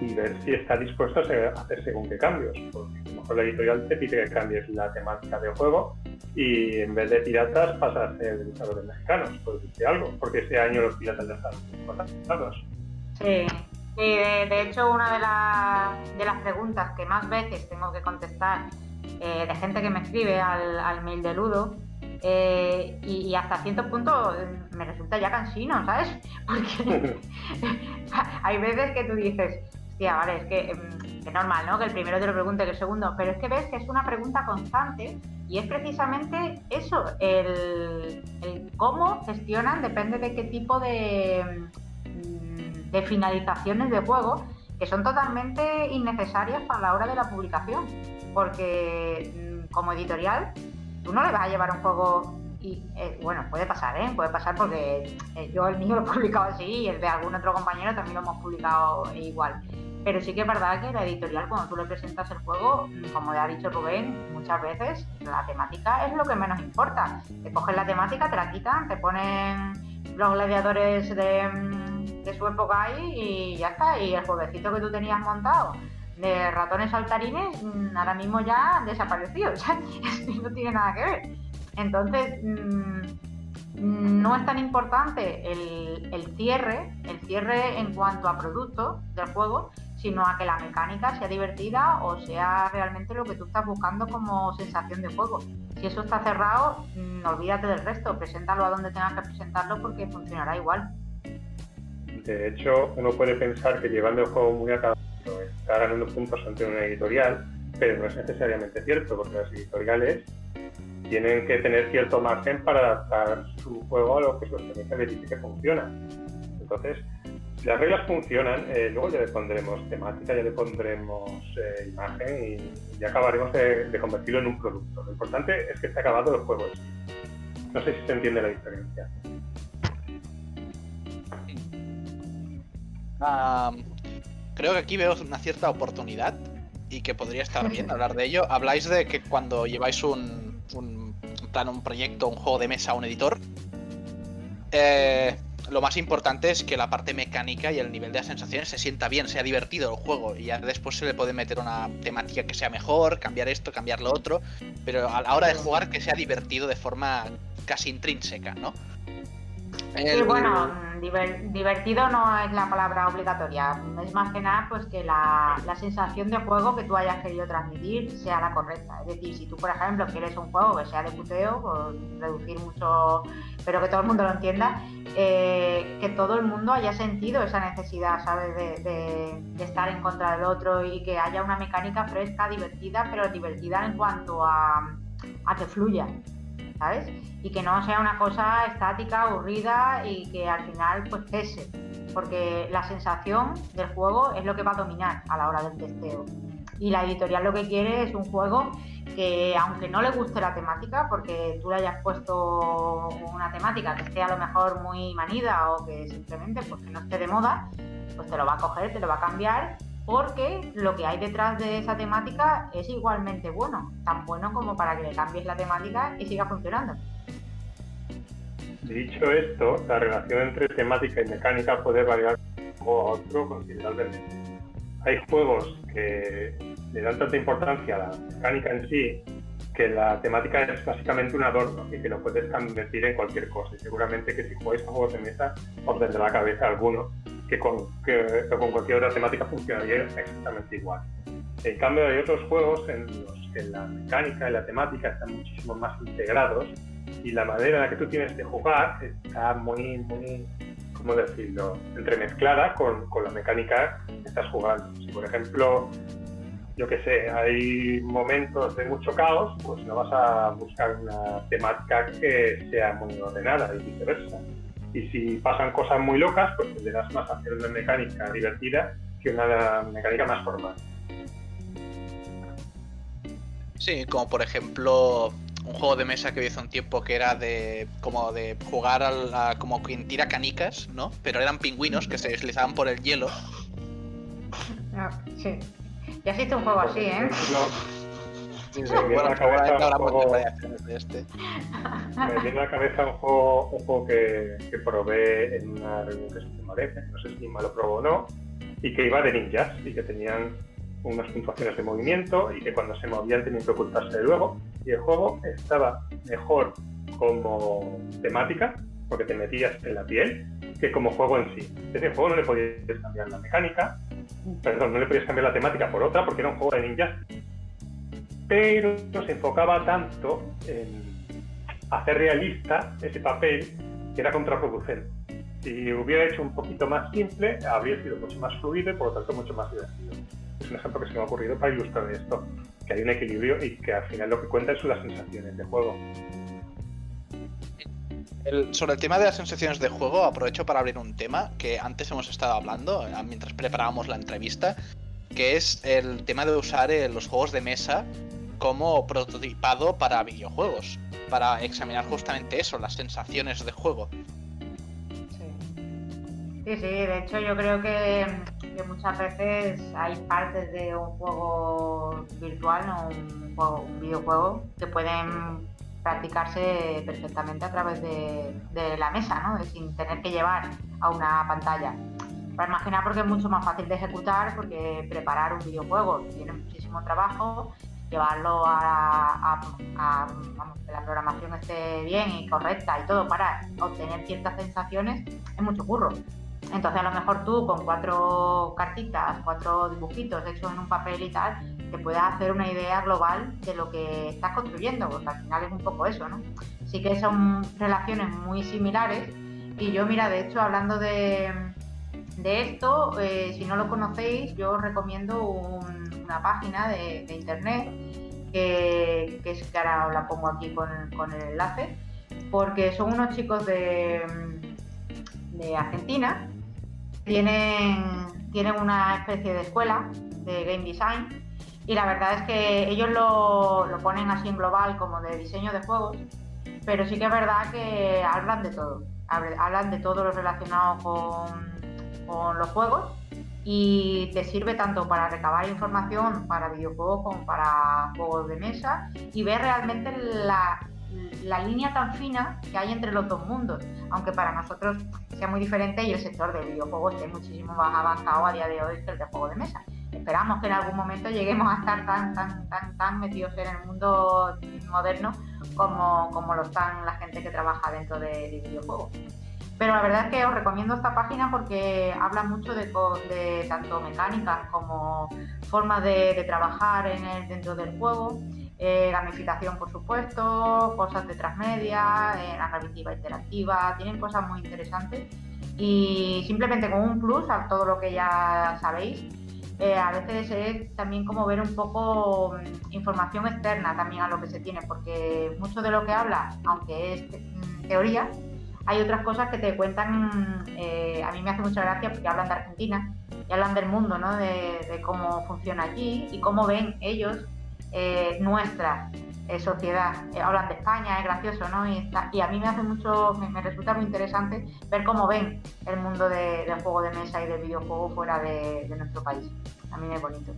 y ver si está dispuesto a hacer según qué cambios. Porque a lo mejor la editorial te pide que cambies la temática del juego y en vez de piratas pasa a ser luchadores mexicanos, por decirte algo, porque este año los piratas ya están contratados. Sí. de, hecho, una de, de, las preguntas que más veces tengo que contestar eh, de gente que me escribe al mail de Ludo eh, y, hasta cierto punto mm, me resulta ya cansino, ¿sabes? Porque hay veces que tú dices, hostia, vale, es que mm, es normal, ¿no? Que el primero te lo pregunte que el segundo, pero es que ves que es una pregunta constante y es precisamente eso, el, cómo gestionan, depende de qué tipo de, mm, de finalizaciones de juego, que son totalmente innecesarias para la hora de la publicación, porque como editorial tú no le vas a llevar un juego y eh, bueno, puede pasar, ¿eh? Puede pasar porque eh, yo el mío lo he publicado así y el de algún otro compañero también lo hemos publicado igual. Pero sí que es verdad que la editorial, cuando tú le presentas el juego, como ya ha dicho Rubén, muchas veces la temática es lo que menos importa. Te cogen la temática, te la quitan, te ponen los gladiadores de, de su época ahí y ya está. Y el jueguecito que tú tenías montado de ratones saltarines mm, ahora mismo ya han desaparecido, ya no tiene nada que ver. Entonces, mm, no es tan importante el, cierre, el cierre en cuanto a producto del juego, sino a que la mecánica sea divertida o sea realmente lo que tú estás buscando como sensación de juego. Si eso está cerrado, mm, olvídate del resto, preséntalo a donde tengas que presentarlo porque funcionará igual. De hecho, uno puede pensar que llevando el juego muy a está ganando puntos ante una editorial, pero no es necesariamente cierto, porque las editoriales tienen que tener cierto margen para adaptar su juego a lo que su experiencia le dice que funciona. Entonces, si las reglas funcionan, eh, luego ya le pondremos temática, ya le pondremos eh, imagen y ya acabaremos de, convertirlo en un producto. Lo importante es que esté acabado el juego. No sé si se entiende la diferencia. Creo que aquí veo una cierta oportunidad y que podría estar bien hablar de ello. Habláis de que cuando lleváis un, un plan, un proyecto, un juego de mesa a un editor, eh, lo más importante es que la parte mecánica y el nivel de las sensaciones se sienta bien, sea divertido el juego. Y ya después se le puede meter una temática que sea mejor, cambiar esto, cambiar lo otro. Pero a la hora de jugar que sea divertido de forma casi intrínseca, ¿no? Sí, bueno, divertido no es la palabra obligatoria. Es más que nada pues que la, sensación de juego que tú hayas querido transmitir sea la correcta. Es decir, si tú, por ejemplo, quieres un juego que sea de puteo, por reducir mucho, pero que todo el mundo lo entienda, eh, que todo el mundo haya sentido esa necesidad, ¿sabes? De, estar en contra del otro y que haya una mecánica fresca, divertida, pero divertida en cuanto a, a que fluya. Y que no sea una cosa estática, aburrida y que al final pues cese, porque la sensación del juego es lo que va a dominar a la hora del testeo. Y la editorial lo que quiere es un juego que aunque no le guste la temática, porque tú le hayas puesto una temática que esté a lo mejor muy manida o que simplemente pues, que no esté de moda, pues te lo va a coger, te lo va a cambiar porque lo que hay detrás de esa temática es igualmente bueno, tan bueno como para que le cambies la temática y siga funcionando. Dicho esto, la relación entre temática y mecánica puede variar de un juego a otro considerablemente. Hay juegos que le dan tanta importancia a la mecánica en sí que la temática es básicamente un adorno y que lo puedes convertir en cualquier cosa. Y seguramente que si jugáis a juegos de mesa os vendrá a la cabeza alguno que con, con cualquier otra temática funcionaría exactamente igual. En cambio, hay otros juegos en los que la mecánica y la temática están muchísimo más integrados y la manera en la que tú tienes de jugar está muy, muy, ¿cómo decirlo?, entremezclada con, con la mecánica que estás jugando. Si, por ejemplo, yo qué sé, hay momentos de mucho caos, pues no vas a buscar una temática que sea muy ordenada y viceversa. Y si pasan cosas muy locas, pues tendrás más a hacer una mecánica divertida que una mecánica más formal. Sí, como por ejemplo un juego de mesa que vi hace un tiempo que era de como de jugar a, como quien tira canicas, ¿no? Pero eran pingüinos que se deslizaban por el hielo. Ah, sí. Ya existe un juego así, ¿eh? Me viene a la cabeza un juego, este. me viene a la cabeza un juego, un juego que, que, probé en una reunión que se llama no sé si me lo probó o no, y que iba de ninjas y que tenían unas puntuaciones de movimiento y que cuando se movían tenían que ocultarse de luego. Y el juego estaba mejor como temática, porque te metías en la piel, que como juego en sí. Ese juego no le podías cambiar la mecánica, perdón, no le podías cambiar la temática por otra, porque era un juego de ninjas pero se enfocaba tanto en hacer realista ese papel que era contraproducente. Si hubiera hecho un poquito más simple, habría sido mucho más fluido y por lo tanto mucho más divertido. Es un ejemplo que se me ha ocurrido para ilustrar esto, que hay un equilibrio y que al final lo que cuenta son las sensaciones de juego. sobre el tema de las sensaciones de juego, aprovecho para abrir un tema que antes hemos estado hablando eh, mientras preparábamos la entrevista, que es el tema de usar eh, los juegos de mesa como prototipado para videojuegos, para examinar justamente eso, las sensaciones de juego. Sí, sí, de hecho yo creo que, muchas veces hay partes de un juego virtual o un, videojuego que pueden practicarse perfectamente a través de, la mesa, ¿no? sin tener que llevar a una pantalla. Para imaginar porque es mucho más fácil de ejecutar, porque preparar un videojuego tiene muchísimo trabajo llevarlo a, que la programación esté bien y correcta y todo para obtener ciertas sensaciones es mucho curro. Entonces a lo mejor tú con cuatro cartitas, cuatro dibujitos hechos en un papel y tal, te puedes hacer una idea global de lo que estás construyendo, porque al final es un poco eso, ¿no? Sí que son relaciones muy similares y yo, mira, de hecho, hablando de, de esto, eh, si no lo conocéis, yo os recomiendo una página de, internet que, es que ahora os la pongo aquí con, el enlace, porque son unos chicos de, de Argentina, tienen, tienen una especie de escuela de game design y la verdad es que ellos lo, lo ponen así en global como de diseño de juegos, pero sí que es verdad que hablan de todo, hablan de todo lo relacionado con con los juegos y te sirve tanto para recabar información para videojuegos como para juegos de mesa y ver realmente la, la línea tan fina que hay entre los dos mundos, aunque para nosotros sea muy diferente y el sector de videojuegos esté muchísimo más avanzado a día de hoy que el de juegos de mesa. Esperamos que en algún momento lleguemos a estar tan, tan, tan, tan metidos en el mundo moderno como, como lo están la gente que trabaja dentro de, videojuegos. Pero la verdad es que os recomiendo esta página porque habla mucho de, tanto mecánicas como formas de, trabajar dentro del juego eh, gamificación, por supuesto, cosas de transmedia, eh, narrativa interactiva, tienen cosas muy interesantes. Y simplemente con un plus a todo lo que ya sabéis, eh, a veces es también como ver un poco mm, información externa también a lo que se tiene, porque mucho de lo que habla, aunque es mm, teoría, hay otras cosas que te cuentan, eh, a mí me hace mucha gracia porque hablan de Argentina y hablan del mundo, ¿no? de, de cómo funciona allí y cómo ven ellos eh, nuestra eh, sociedad. Hablan de España, es gracioso, ¿no? Y, a mí me hace mucho, me, resulta muy interesante ver cómo ven el mundo del juego de mesa y del videojuego fuera de, nuestro país. Mí es bonito.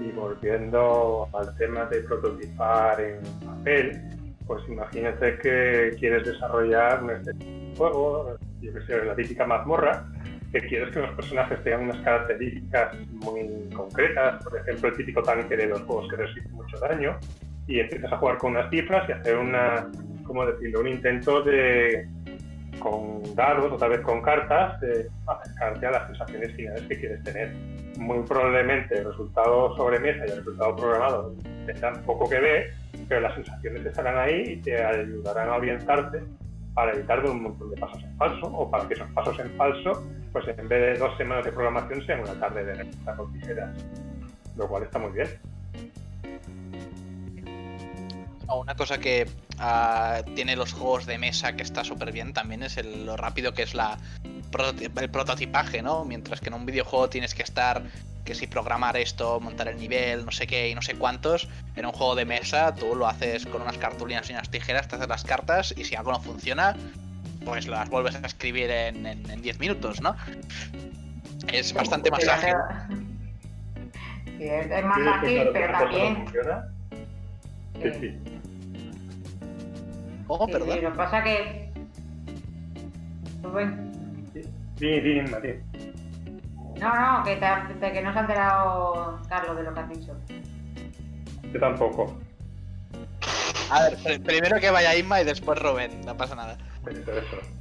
Y volviendo al tema de prototipar en papel, pues imagínate que quieres desarrollar un juego, yo que sé, la típica mazmorra, que quieres que los personajes tengan unas características muy concretas, por ejemplo, el típico tanque de los juegos que resiste mucho daño, y empiezas a jugar con unas cifras y hacer una, ¿cómo decirlo?, un intento de, con dados o tal vez con cartas, de acercarte a las sensaciones finales que quieres tener. Muy probablemente el resultado sobre mesa y el resultado programado tendrán poco que ver, pero las sensaciones estarán ahí y te ayudarán a orientarte para evitar un montón de pasos en falso o para que esos pasos en falso, pues en vez de dos semanas de programación, sean una tarde de receta con tijeras, lo cual está muy bien. Una cosa que uh, tiene los juegos de mesa que está súper bien también es el, lo rápido que es la el prototipaje, ¿no? Mientras que en un videojuego tienes que estar que si programar esto, montar el nivel, no sé qué y no sé cuántos, en un juego de mesa tú lo haces con unas cartulinas y unas tijeras, te haces las cartas y si algo no funciona, pues las vuelves a escribir en 10 minutos, ¿no? Es bastante más ágil. Sí, es más ágil, pero también... Sí, sí. Oh, perdón. lo que pasa que... Sí, sí, sí, no, no, que, que no se ha enterado Carlos de lo que has dicho. Yo tampoco. A ver, primero que vaya Isma y después Rubén, no pasa nada.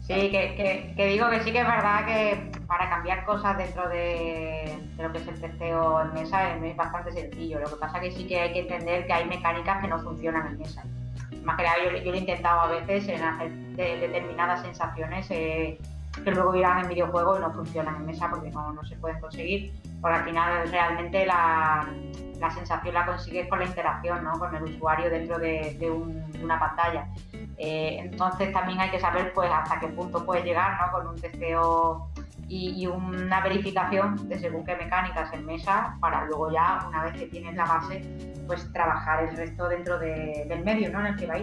Sí, que, que, digo que sí que es verdad que para cambiar cosas dentro de, lo que es el testeo en mesa es, bastante sencillo. Lo que pasa que sí que hay que entender que hay mecánicas que no funcionan en mesa. Más que nada yo, lo he intentado a veces en hacer determinadas sensaciones eh, que luego irán en videojuego y no funcionan en mesa porque no, no se pueden conseguir. Porque al final realmente la, la, sensación la consigues con la interacción ¿no? con el usuario dentro de, de, una pantalla. Eh, entonces también hay que saber pues hasta qué punto puedes llegar ¿no? con un testeo y, y, una verificación de según qué mecánicas en mesa para luego ya, una vez que tienes la base, pues trabajar el resto dentro de, del medio ¿no? en el que va.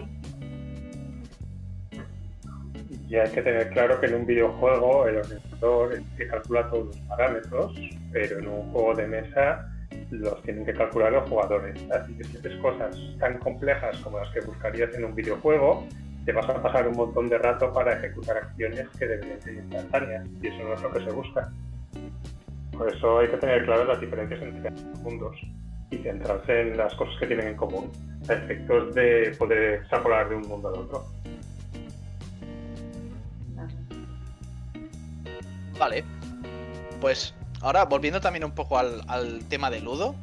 Y hay que tener claro que en un videojuego el ordenador que calcula todos los parámetros, pero en un juego de mesa los tienen que calcular los jugadores. Así que si haces cosas tan complejas como las que buscarías en un videojuego, te vas a pasar un montón de rato para ejecutar acciones que deberían ser instantáneas, y eso no es lo que se busca. Por eso hay que tener claras las diferencias entre los mundos y centrarse en las cosas que tienen en común, a efectos de poder extrapolar de un mundo al otro. Vale. Pues ahora volviendo también un poco al, tema de Ludo.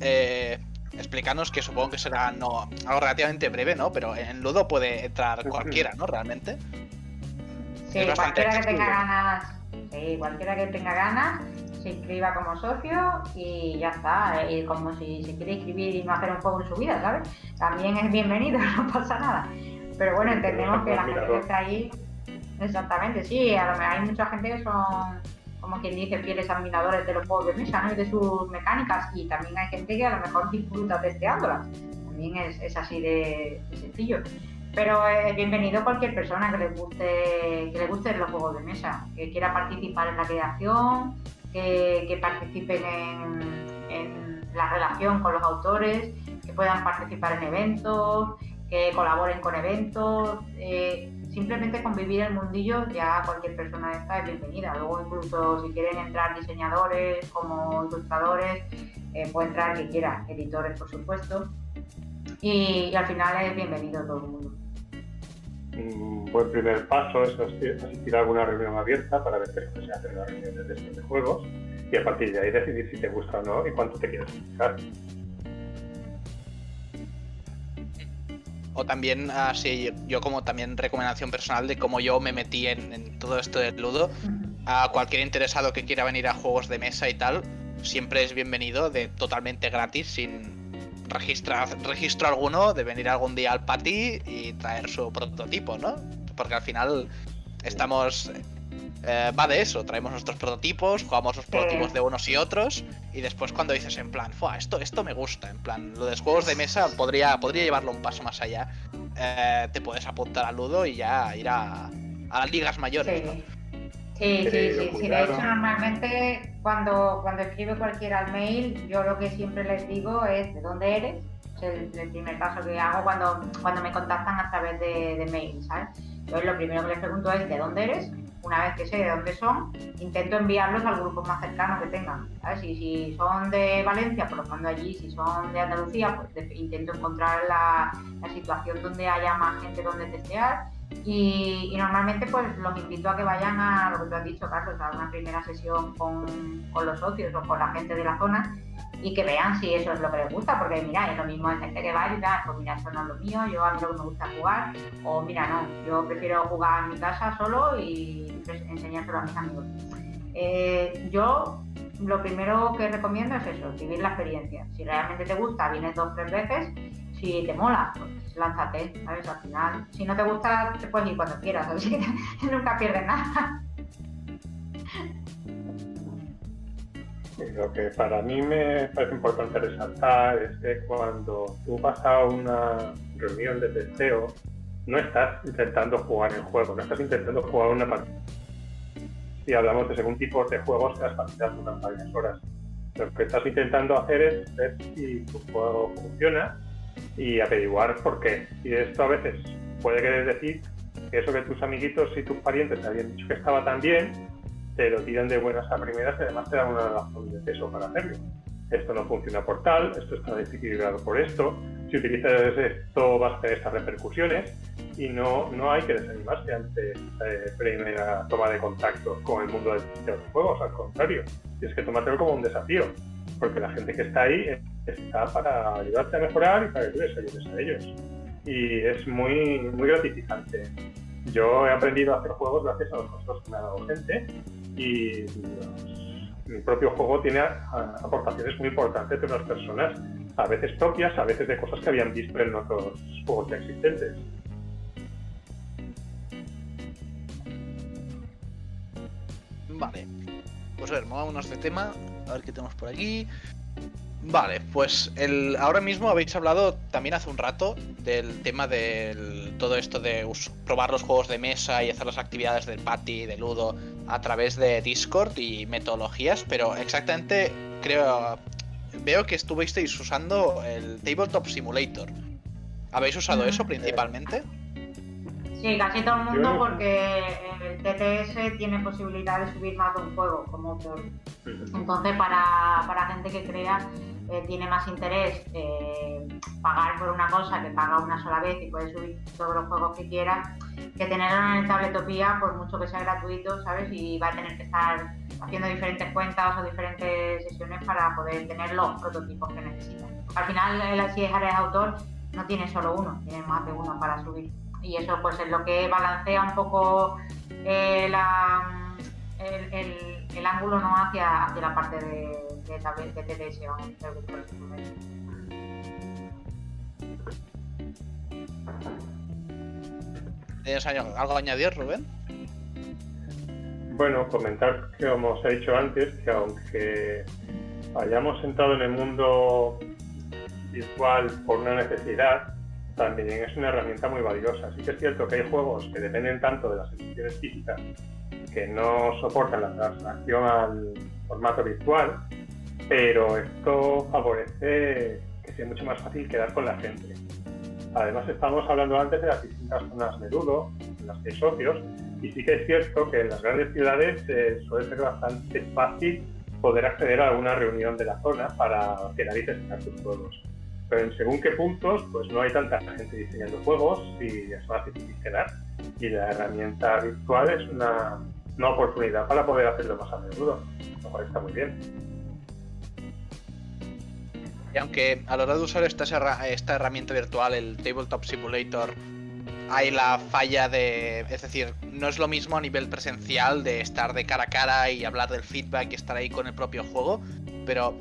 Eh, explícanos que supongo que será no, algo relativamente breve, ¿no? Pero en Ludo puede entrar cualquiera, ¿no? Realmente. Sí, cualquiera que tenga ganas. Sí, cualquiera que tenga ganas se inscriba como socio y ya está. Y como si se quiere inscribir y no hacer un juego en su vida, ¿sabes? También es bienvenido, no pasa nada. Pero bueno, entendemos que la gente que está ahí Exactamente, sí, a lo hay mucha gente que son, como quien dice, fieles admiradores de los juegos de mesa ¿no? y de sus mecánicas, y también hay gente que a lo mejor disfruta testeándolas. También es, así de, sencillo. Pero es bienvenido cualquier persona que le guste, que le guste los juegos de mesa, que quiera participar en la creación, que, participen en, la relación con los autores, que puedan participar en eventos, que colaboren con eventos. Eh, simplemente convivir el mundillo, ya cualquier persona esta es bienvenida. Luego incluso si quieren entrar diseñadores como ilustradores, eh, puede entrar quien quiera, editores por supuesto. Y, al final es bienvenido todo el mundo. Un buen primer paso es asistir a alguna reunión abierta para ver qué se hace en las reuniones de estos juegos y a partir de ahí decidir si te gusta o no y cuánto te quieres dedicar. O también así yo como también recomendación personal de cómo yo me metí en, todo esto del ludo. A cualquier interesado que quiera venir a juegos de mesa y tal siempre es bienvenido de totalmente gratis sin registrar registro alguno de venir algún día al pati y traer su prototipo no porque al final estamos eh, va de eso, traemos nuestros prototipos, jugamos los prototipos de unos y otros, y después cuando dices en plan, esto, esto me gusta, en plan, lo de los juegos de mesa podría, podría llevarlo un paso más allá, eh, te puedes apuntar al Ludo y ya ir a, las ligas mayores, sí. Sí, sí, sí, De hecho, normalmente cuando, cuando escribe cualquiera al mail, yo lo que siempre les digo es de dónde eres. Es el, primer paso que hago cuando, cuando me contactan a través de, de mail, ¿sabes? Entonces, lo primero que les pregunto es de dónde eres una vez que sé de dónde son, intento enviarlos al grupo más cercano que tengan. Si, si son de Valencia, pues los mando allí. Si son de Andalucía, pues intento encontrar la, situación donde haya más gente donde testear. Y, normalmente pues los invito a que vayan a lo que tú has dicho, Carlos, a una primera sesión con, con los socios o con la gente de la zona y que vean si eso es lo que les gusta, porque mira, es lo mismo hay gente que va y tal, pues mira, esto no es lo mío, yo a mí lo que me gusta jugar, o mira, no, yo prefiero jugar en mi casa solo y enseñárselo a mis amigos. Eh, yo lo primero que recomiendo es eso, vivir la experiencia. Si realmente te gusta, vienes dos o tres veces, si te mola, pues lánzate, ¿sabes? Al final, si no te gusta, te puedes ir cuando quieras, así que nunca pierdes nada. Lo que para mí me parece importante resaltar es que cuando tú vas a una reunión de testeo, no estás intentando jugar el juego, no estás intentando jugar una partida. Si hablamos de según tipo de juegos, las partidas duran varias horas. Lo que estás intentando hacer es ver si tu juego funciona y averiguar por qué. Y esto a veces puede querer decir que eso que tus amiguitos y tus parientes te habían dicho que estaba tan bien, te lo tiran de buenas a primeras y además te dan una razón de peso para hacerlo. Esto no funciona por tal, esto está desequilibrado por esto, si utilizas esto vas a tener estas repercusiones y no, no hay que desanimarse ante esta primera toma de contacto con el mundo de los juegos, al contrario, tienes que tomártelo como un desafío, porque la gente que está ahí está para ayudarte a mejorar y para que tú les ayudes a ellos. Y es muy, muy gratificante. Yo he aprendido a hacer juegos gracias a los consejos que me ha dado gente y mi propio juego tiene aportaciones muy importantes de otras personas, a veces propias, a veces de cosas que habían visto en otros juegos ya existentes. Vale, pues a ver, movámonos de tema, a ver qué tenemos por aquí. Vale, pues el, ahora mismo habéis hablado también hace un rato del tema de todo esto de probar los juegos de mesa y hacer las actividades del party, de ludo, a través de Discord y metodologías, pero exactamente creo veo que estuvisteis usando el Tabletop Simulator. ¿Habéis usado eso principalmente? Sí, casi todo el mundo porque el TTS tiene posibilidad de subir más de un juego como otro. Entonces para, para gente que crea eh, tiene más interés eh, pagar por una cosa que paga una sola vez y puede subir todos los juegos que quiera, que tenerlo en el Tabletopía, por mucho que sea gratuito, ¿sabes? Y va a tener que estar haciendo diferentes cuentas o diferentes sesiones para poder tener los prototipos que necesita. Al final, si es área de autor, no tiene solo uno, tiene más de uno para subir. Y eso pues es lo que balancea un poco eh, el, el, ángulo no hacia, hacia la parte de de, televisión. ¿Tienes algo a añadir, Rubén? Bueno, comentar que, como os he dicho antes, que aunque hayamos entrado en el mundo virtual por una necesidad, también es una herramienta muy valiosa. Sí que es cierto que hay juegos que dependen tanto de las ediciones físicas que no soportan la transacción al formato virtual, pero esto favorece que sea mucho más fácil quedar con la gente. Además, estamos hablando antes de las distintas zonas de Ludo, en las que hay socios, y sí que es cierto que en las grandes ciudades eh, suele ser bastante fácil poder acceder a una reunión de la zona para quedar y testar tus juegos. Pero en según qué puntos, pues no hay tanta gente diseñando juegos y es más difícil quedar. Y la herramienta virtual es una, una oportunidad para poder hacerlo más a menudo, lo cual está muy bien. Y aunque a la hora de usar esta, esta herramienta virtual, el Tabletop Simulator, hay la falla de. Es decir, no es lo mismo a nivel presencial de estar de cara a cara y hablar del feedback y estar ahí con el propio juego, pero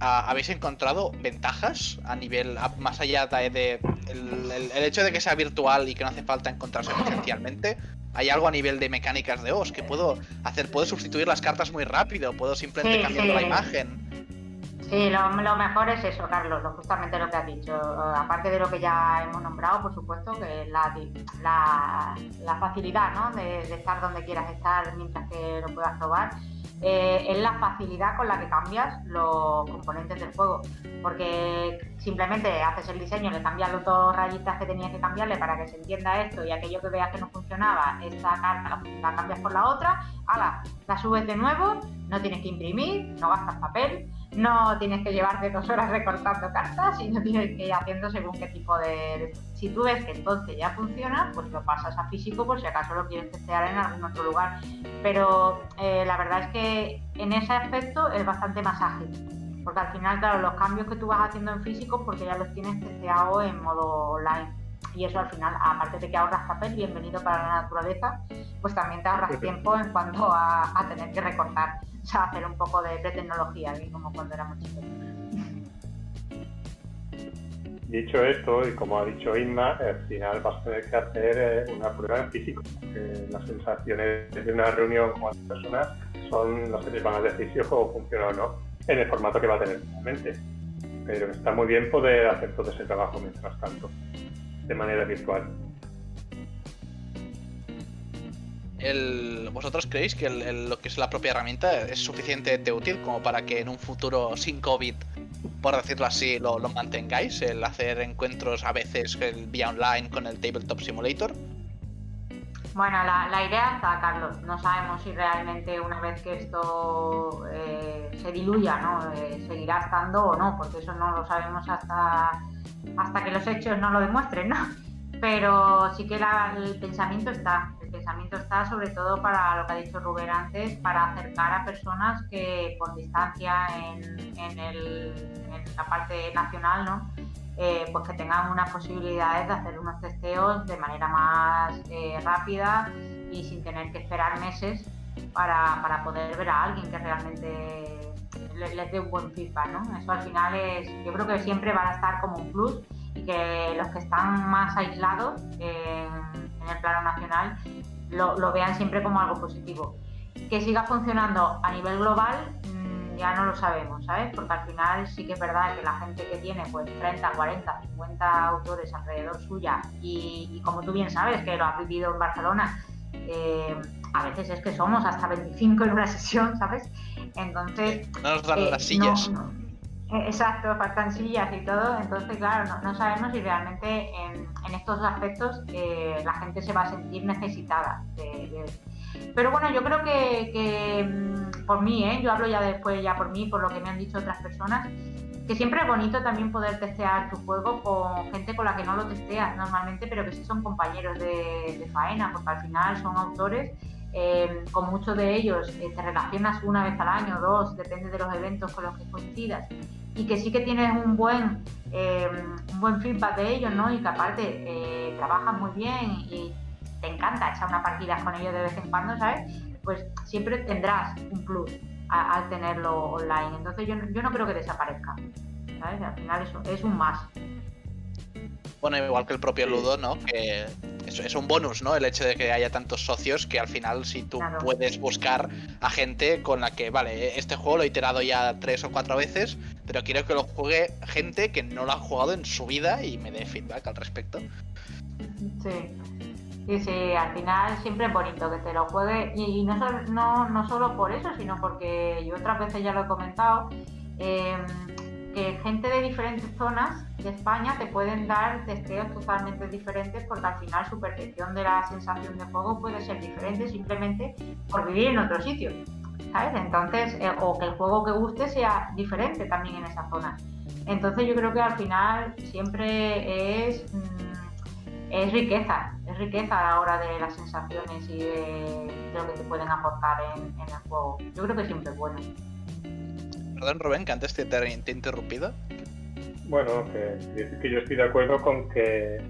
¿habéis encontrado ventajas a nivel más allá de, el, hecho de que sea virtual y que no hace falta encontrarse presencialmente? ¿Hay algo a nivel de mecánicas de OS que puedo hacer? ¿Puedo sustituir las cartas muy rápido? ¿Puedo simplemente cambiar la imagen? Sí, lo, mejor es eso, Carlos, justamente lo que has dicho. aparte de lo que ya hemos nombrado, por supuesto, que la, la, facilidad ¿no? de, estar donde quieras estar mientras que lo puedas probar. Eh, es la facilidad con la que cambias los componentes del juego. Porque simplemente haces el diseño, le cambias los dos rayitas que tenías que cambiarle para que se entienda esto y aquello que veas que no funcionaba, esta carta la, cambias por la otra, ala, la subes de nuevo, no tienes que imprimir, no gastas papel no tienes que llevarte dos horas recortando cartas y no tienes que ir haciendo según qué tipo de... Si tú ves que entonces ya funciona, pues lo pasas a físico por si acaso lo quieres testear en algún otro lugar. Pero eh, la verdad es que en ese aspecto es bastante más ágil. Porque al final, claro, los cambios que tú vas haciendo en físico, porque ya los tienes testeado en modo online. Y eso al final, aparte de que ahorras papel, bienvenido para la naturaleza, pues también te ahorras tiempo en cuanto a, a tener que recortar hacer un poco de pre-tecnología, como cuando éramos chicos. Dicho esto, y como ha dicho Inma, al final vas a tener que hacer eh, una prueba en físico, porque las sensaciones de una reunión con otras personas son las que te van a decir si el juego funciona o no en el formato que va a tener mente. Pero está muy bien poder hacer todo ese trabajo mientras tanto, de manera virtual. ¿Vosotros creéis que lo que es la propia herramienta es suficientemente útil como para que en un futuro sin COVID, por decirlo así, lo, mantengáis? El hacer encuentros a veces vía online con el Tabletop Simulator. Bueno, la, idea está, Carlos. No sabemos si realmente una vez que esto eh, se diluya, ¿no? Eh, seguirá estando o no, porque eso no lo sabemos hasta, hasta que los hechos no lo demuestren, ¿no? Pero sí que el pensamiento está pensamiento está sobre todo para lo que ha dicho Rubén antes, para acercar a personas que por distancia en, la parte nacional, ¿no? Eh, pues que tengan unas posibilidades de hacer unos testeos de manera más eh, rápida y sin tener que esperar meses para, poder ver a alguien que realmente les, dé un buen feedback, ¿no? Eso al final es, yo creo que siempre van a estar como un plus y que los que están más aislados en el plano nacional lo, vean siempre como algo positivo. Que siga funcionando a nivel global mm, ya no lo sabemos, ¿sabes? Porque al final sí que es verdad que la gente que tiene pues 30, 40, 50 autores alrededor suya y, como tú bien sabes que lo has vivido en Barcelona, eh, a veces es que somos hasta 25 en una sesión, ¿sabes? Entonces... No nos dan eh, las sillas. Exacto, faltan sillas y todo, entonces claro, no, sabemos si realmente en, estos aspectos eh, la gente se va a sentir necesitada. Pero bueno, yo creo que, mm, por mí, ¿eh? yo hablo ya después ya por mí, por lo que me han dicho otras personas, que siempre es bonito también poder testear tu juego con gente con la que no lo testeas normalmente, pero que sí son compañeros de, faena, porque al final son autores eh, con muchos de ellos te relacionas una vez al año, dos, depende de los eventos con los que coincidas y que sí que tienes un buen, eh, un buen feedback de ellos, ¿no? Y que aparte eh, trabajas muy bien y te encanta echar una partida con ellos de vez en cuando, ¿sabes? Pues siempre tendrás un plus al tenerlo online. Entonces yo, yo no creo que desaparezca, ¿sabes? Al final eso es un más. Bueno, igual que el propio Ludo, ¿no? Que es, un bonus, ¿no? El hecho de que haya tantos socios que al final si tú puedes buscar a gente con la que, vale, este juego lo he iterado ya tres o cuatro veces, pero quiero que lo juegue gente que no lo ha jugado en su vida y me dé feedback al respecto. Sí. Sí, sí, al final siempre es bonito que te lo juegue y, no, solo, no, no, solo por eso, sino porque yo otras veces ya lo he comentado, em, que gente de diferentes zonas de España te pueden dar testeos totalmente diferentes porque al final su percepción de la sensación de juego puede ser diferente simplemente por vivir en otro sitio. ¿sabes? Entonces, eh, o que el juego que guste sea diferente también en esa zona. Entonces yo creo que al final siempre es, mm, es riqueza, es riqueza a hora de las sensaciones y de, lo que te pueden aportar en, el juego. Yo creo que siempre es bueno. Perdón, Rubén, que antes te, te he interrumpido. Bueno, que, yo estoy de acuerdo con que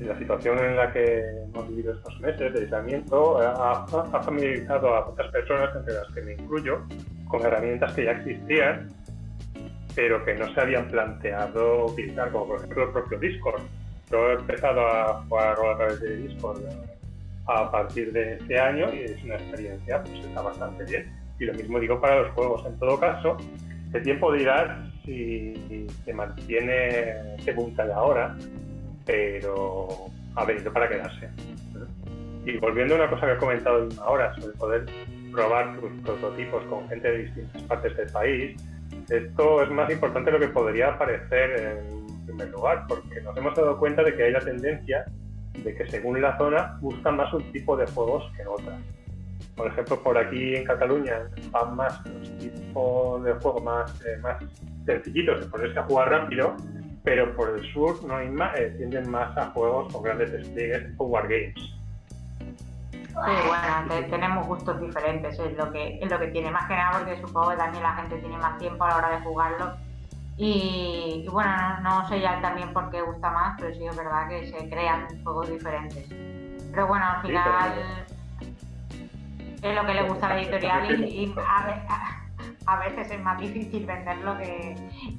la situación en la que hemos vivido estos meses de aislamiento ha, familiarizado a muchas personas, entre las que me incluyo, con herramientas que ya existían, pero que no se habían planteado utilizar, como por ejemplo el propio Discord. Yo he empezado a jugar a través de Discord a partir de este año y es una experiencia, pues está bastante bien. Y lo mismo digo para los juegos. En todo caso, el tiempo dirá si se mantiene según cada ahora pero ha venido para quedarse. Y volviendo a una cosa que he comentado ahora sobre poder probar tus prototipos con gente de distintas partes del país, esto es más importante de lo que podría parecer en primer lugar, porque nos hemos dado cuenta de que hay la tendencia de que según la zona buscan más un tipo de juegos que otras. Por ejemplo, por aquí en Cataluña van más los tipos de juegos más, eh, más sencillitos de ponerse a jugar rápido pero por el sur no hay más, eh, tienden más a juegos con grandes despliegues tipo Wargames. Sí, bueno, tenemos gustos diferentes, es lo que es lo que tiene, más que nada porque supongo que también la gente tiene más tiempo a la hora de jugarlo. Y, bueno, no, sé ya también por qué gusta más, pero sí es verdad que se crean juegos diferentes. Pero bueno, al final es lo que le gusta a la editorial y, a, veces es más difícil venderlo que,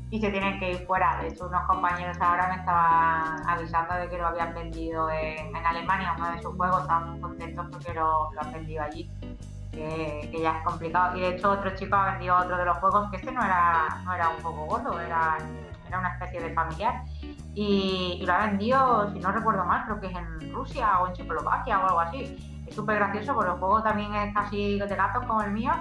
y se tienen que ir fuera. De hecho, unos compañeros ahora me estaban avisando de que lo habían vendido en, Alemania, uno de sus juegos, estaban muy contentos porque lo, lo han vendido allí, que, ya es complicado. Y de hecho, otro chico ha vendido otro de los juegos, que este no era, no era un poco gordo, era, era una especie de familiar. Y, lo ha vendido, si no recuerdo mal, creo que es en Rusia o en Checoslovaquia o algo así. Es súper gracioso porque el juego también es casi de gatos como el mío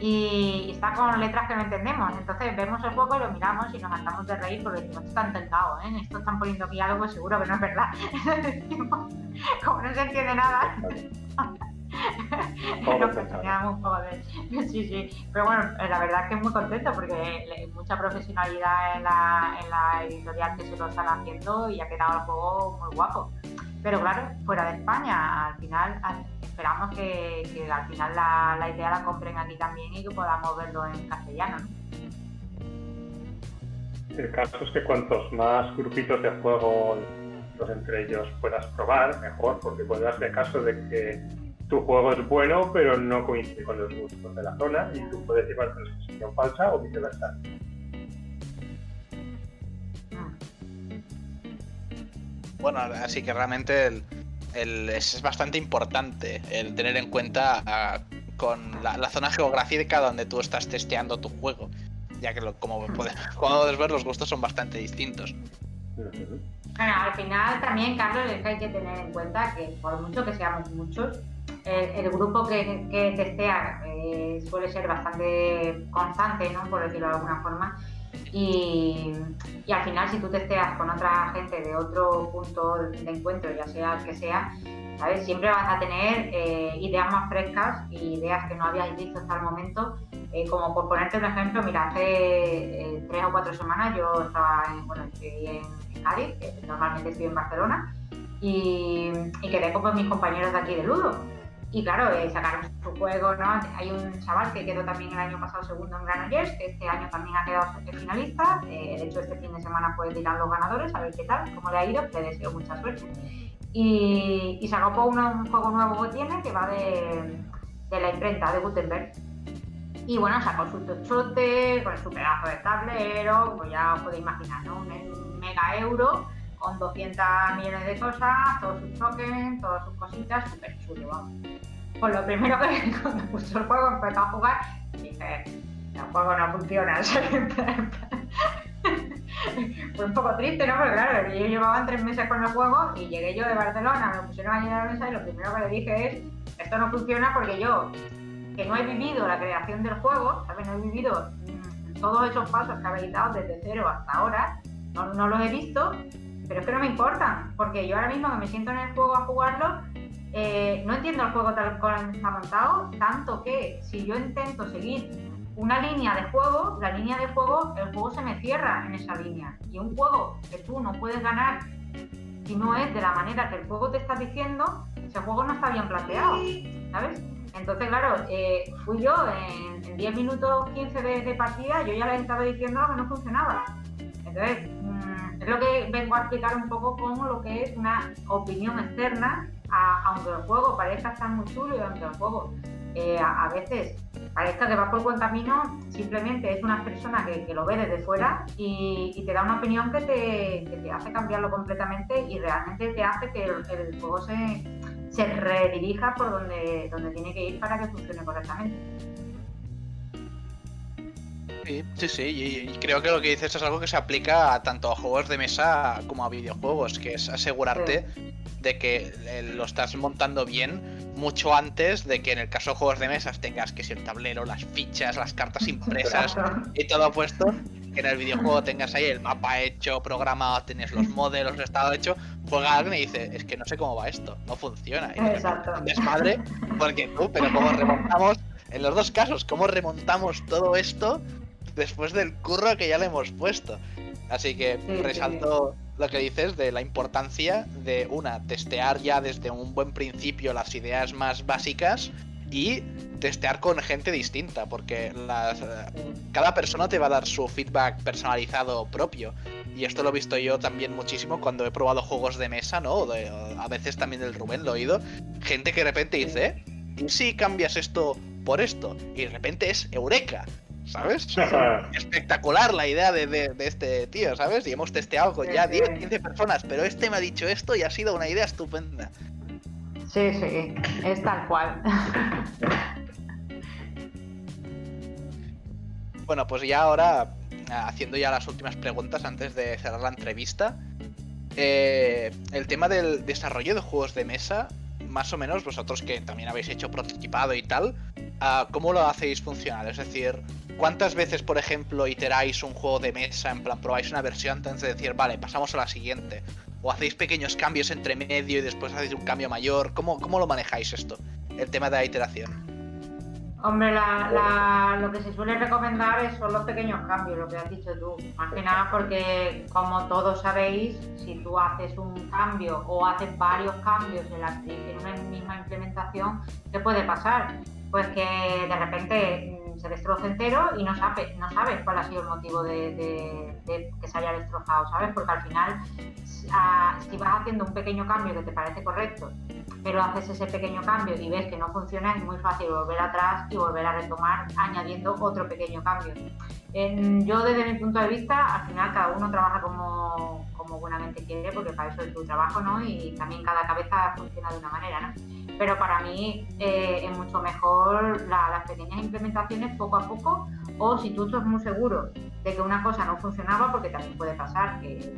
y está con letras que no entendemos. Entonces vemos el juego y lo miramos y nos matamos de reír porque esto está tentado, ¿eh? Esto están poniendo aquí algo, seguro que no es verdad. Como no se entiende nada. nos un poco de... Sí, sí. Pero bueno, la verdad es que es muy contento porque hay mucha profesionalidad en la, en la editorial que se lo están haciendo y ha quedado el juego muy guapo. Pero claro, fuera de España, al final esperamos que, al final la, idea la compren aquí también y que podamos verlo en castellano. El caso es que cuantos más grupitos de juego los entre ellos puedas probar, mejor, porque puede darse caso de que tu juego es bueno, pero no coincide con los gustos de la zona y tú puedes llevar sensación falsa o viceversa. Bueno, así que realmente es bastante importante el tener en cuenta ah, con la, zona geográfica donde tú estás testeando tu juego, ya que como, puedes, puedes ver los gustos son bastante distintos. Bueno, al final también, Carlos, es que hay que tener en cuenta que por mucho que seamos muchos, el, grupo que, que testea eh, suele ser bastante constante, ¿no? por decirlo de alguna forma, y, al final, si tú testeas con otra gente de otro punto de encuentro, ya sea el que sea, ¿sabes? siempre vas a tener eh, ideas más frescas y ideas que no habías visto hasta el momento. Eh, como por ponerte un ejemplo, mira, hace eh, tres o cuatro semanas yo estaba en, bueno, estoy en, Cádiz, normalmente estoy en Barcelona, y quedé con mis compañeros de aquí de Ludo. Y claro, eh, sacaron su juego, ¿no? Hay un chaval que quedó también el año pasado segundo en Granollers, que este año también ha quedado finalista. Eh, de hecho, este fin de semana puede tirar los ganadores, a ver qué tal, cómo le ha ido, le deseo mucha suerte. Y, y sacó un juego nuevo que tiene, que va de, de la imprenta de Gutenberg. Y bueno, sacó su tochote con su pedazo de tablero, pues ya os podéis imaginar, ¿no? Un mega euro con 200 millones de cosas, todos sus tokens, todas sus cositas, súper chulo, vamos. Pues lo primero que cuando puso el juego empezó a jugar, dije, el juego no funciona. Fue un poco triste, ¿no? Porque claro, yo llevaba tres meses con el juego y llegué yo de Barcelona, me pusieron allí en la mesa y lo primero que le dije es, esto no funciona porque yo, que no he vivido la creación del juego, ¿sabes? No he vivido mm, todos esos pasos que habéis dado desde cero hasta ahora, no, no los he visto, pero es que no me importan, porque yo ahora mismo que me siento en el juego a jugarlo, eh, no entiendo el juego tal cual está montado, tanto que si yo intento seguir una línea de juego, la línea de juego, el juego se me cierra en esa línea. Y un juego que tú no puedes ganar si no es de la manera que el juego te está diciendo, ese juego no está bien planteado, ¿sabes? Entonces, claro, eh, fui yo en, 10 minutos 15 de, partida, yo ya les estaba diciendo que no funcionaba. Entonces, mm, es lo que vengo a explicar un poco como lo que es una opinión externa, aunque el juego parezca estar muy chulo y aunque el juego eh, a, veces parezca que va por buen camino, simplemente es una persona que, lo ve desde fuera y, te da una opinión que te, hace cambiarlo completamente y realmente te hace que el, juego se, se, redirija por donde, donde tiene que ir para que funcione correctamente. Sí, sí, sí, y, creo que lo que dices es algo que se aplica tanto a juegos de mesa como a videojuegos, que es asegurarte de que eh, lo estás montando bien mucho antes de que en el caso de juegos de mesas tengas que ser el tablero, las fichas, las cartas impresas y todo puesto. Que en el videojuego tengas ahí el mapa hecho, programado, tienes los modelos, el estado hecho. Juega alguien y dice, es que no sé cómo va esto, no funciona. Y Exacto. Desmadre, porque tú, pero cómo remontamos, en los dos casos, cómo remontamos todo esto después del curro que ya le hemos puesto. Así que resalto lo que dices de la importancia de una, testear ya desde un buen principio las ideas más básicas y testear con gente distinta, porque cada persona te va a dar su feedback personalizado propio. Y esto lo he visto yo también muchísimo cuando he probado juegos de mesa, ¿no? a veces también del Rubén lo he oído. Gente que de repente dice, ¿y si cambias esto por esto? Y de repente es Eureka. ¿Sabes? Espectacular la idea de, este tío, ¿sabes? Y hemos testeado con ya 10, 15 personas, pero este me ha dicho esto y ha sido una idea estupenda. Sí, sí, es tal cual. Bueno, pues ya ahora, haciendo ya las últimas preguntas antes de cerrar la entrevista, eh, el tema del desarrollo de juegos de mesa, más o menos vosotros que también habéis hecho prototipado y tal, ah, ¿cómo lo hacéis funcionar? Es decir, ¿Cuántas veces, por ejemplo, iteráis un juego de mesa, en plan, probáis una versión antes de decir, vale, pasamos a la siguiente? ¿O hacéis pequeños cambios entre medio y después hacéis un cambio mayor? ¿Cómo, cómo lo manejáis esto? El tema de la iteración. Hombre, la, lo que se suele recomendar son los pequeños cambios, lo que has dicho tú. Más que nada porque, como todos sabéis, si tú haces un cambio o haces varios cambios en, la, en una misma implementación, ¿qué puede pasar? Pues que de repente se destroza entero y no sabes, no sabes cuál ha sido el motivo de, que se haya destrozado, ¿sabes? Porque al final, si vas haciendo un pequeño cambio que te parece correcto, pero haces ese pequeño cambio y ves que no funciona, es muy fácil volver atrás y volver a retomar añadiendo otro pequeño cambio. yo desde mi punto de vista, al final cada uno trabaja como, como buenamente quiere, porque para eso es tu trabajo, ¿no? Y también cada cabeza funciona de una manera, ¿no? Pero para mí eh, es mucho mejor las pequeñas implementaciones poco a poco o si tú estás muy seguro de que una cosa no funcionaba, porque también puede pasar que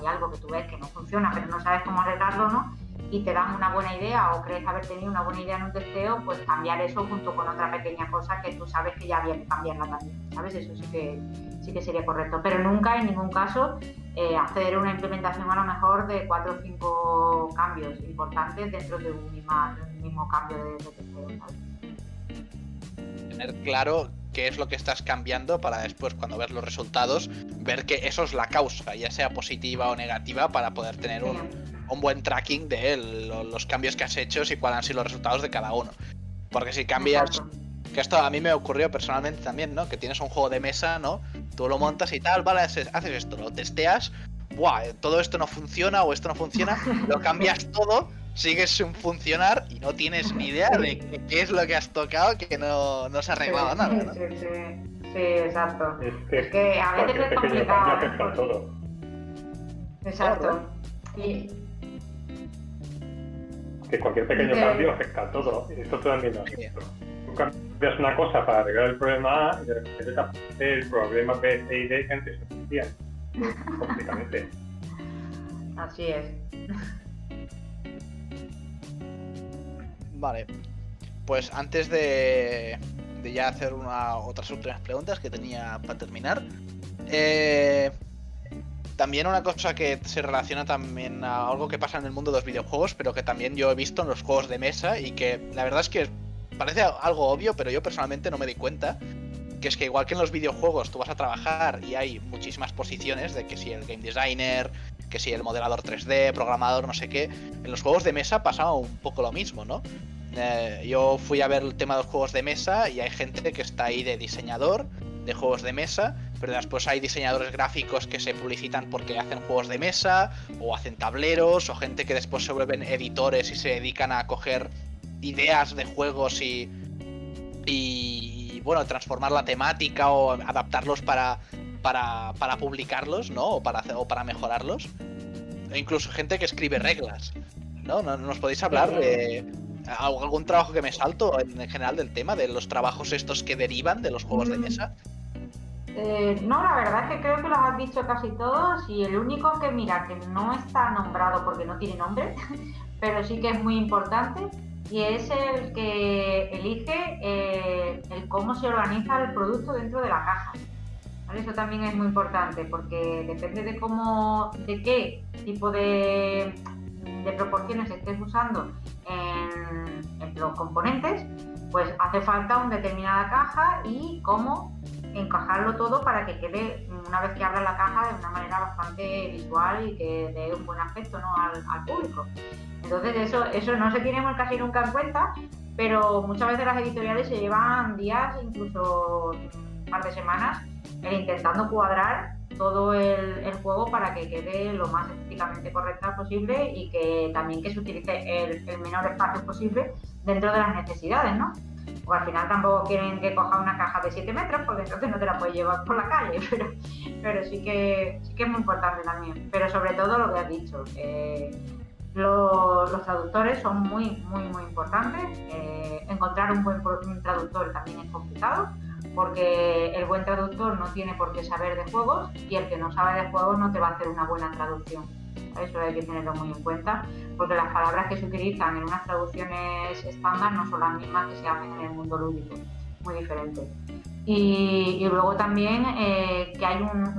hay algo que tú ves que no funciona pero no sabes cómo arreglarlo, ¿no? Y te dan una buena idea o crees haber tenido una buena idea en un testeo, pues cambiar eso junto con otra pequeña cosa que tú sabes que ya había que cambiarla también, ¿sabes? Eso sí que, sí que sería correcto, pero nunca en ningún caso eh, hacer una implementación a lo mejor de cuatro o cinco cambios importantes dentro de un, mismo cambio de, de Tener claro qué es lo que estás cambiando para después, cuando ves los resultados, ver que eso es la causa, ya sea positiva o negativa, para poder tener un, buen tracking de los cambios que has hecho y cuáles han sido los resultados de cada uno. Porque si cambias... Que esto a mí me ocurrió personalmente también, ¿no? Que tienes un juego de mesa, ¿no? Tú lo montas y tal, vale, haces esto, lo testeas, Buah, todo esto no funciona o esto no funciona, lo cambias todo, sigues sin funcionar y no tienes ni idea de qué es lo que has tocado que no, no se ha arreglado nada. ¿no? Sí, sí, sí, exacto. Es que, a veces es complicado. ¿eh? todo. Exacto. Y... Que cualquier pequeño cambio afecta a todo. Esto también lo cambias una cosa para arreglar el problema A y de repente te aparece el problema B, C y D que antes no existían. Completamente. Así es. Vale. Pues antes de, de ya hacer una, otras últimas preguntas que tenía para terminar. Eh, también una cosa que se relaciona también a algo que pasa en el mundo de los videojuegos, pero que también yo he visto en los juegos de mesa y que la verdad es que parece algo obvio, pero yo personalmente no me di cuenta. Que es que igual que en los videojuegos tú vas a trabajar y hay muchísimas posiciones de que si el game designer, que si el modelador 3D, programador, no sé qué, en los juegos de mesa pasa un poco lo mismo, ¿no? Eh, yo fui a ver el tema de los juegos de mesa y hay gente que está ahí de diseñador de juegos de mesa, pero después hay diseñadores gráficos que se publicitan porque hacen juegos de mesa o hacen tableros o gente que después se vuelven editores y se dedican a coger ideas de juegos y, y bueno, transformar la temática o adaptarlos para, para, para publicarlos, ¿no? O para, o para mejorarlos. E incluso gente que escribe reglas, ¿no? ¿Nos podéis hablar de algún trabajo que me salto en general del tema, de los trabajos estos que derivan de los juegos de mesa? Eh, no, la verdad es que creo que los has dicho casi todos y el único que mira que no está nombrado porque no tiene nombre, pero sí que es muy importante y es el que elige eh, el cómo se organiza el producto dentro de la caja. Eso también es muy importante porque depende de cómo, de qué tipo de, de proporciones estés usando en, los componentes, pues hace falta una determinada caja y cómo encajarlo todo para que quede, una vez que abra la caja, de una manera bastante visual y que dé un buen aspecto ¿no? al, público. Entonces eso, eso no se tiene casi nunca en cuenta, pero muchas veces las editoriales se llevan días, incluso un par de semanas, intentando cuadrar todo el, juego para que quede lo más estéticamente correcta posible y que también que se utilice el, el menor espacio posible dentro de las necesidades, ¿no? O al final tampoco quieren que coja una caja de 7 metros porque entonces no te la puedes llevar por la calle, pero, pero sí, que, sí que es muy importante también. Pero sobre todo lo que has dicho, los, traductores son muy, muy, muy importantes. Eh, encontrar un buen traductor también es complicado porque el buen traductor no tiene por qué saber de juegos y el que no sabe de juegos no te va a hacer una buena traducción. Eso hay que tenerlo muy en cuenta, porque las palabras que se utilizan en unas traducciones estándar no son las mismas que se hacen en el mundo lúdico, muy diferente. Y, luego también eh, que hay unos,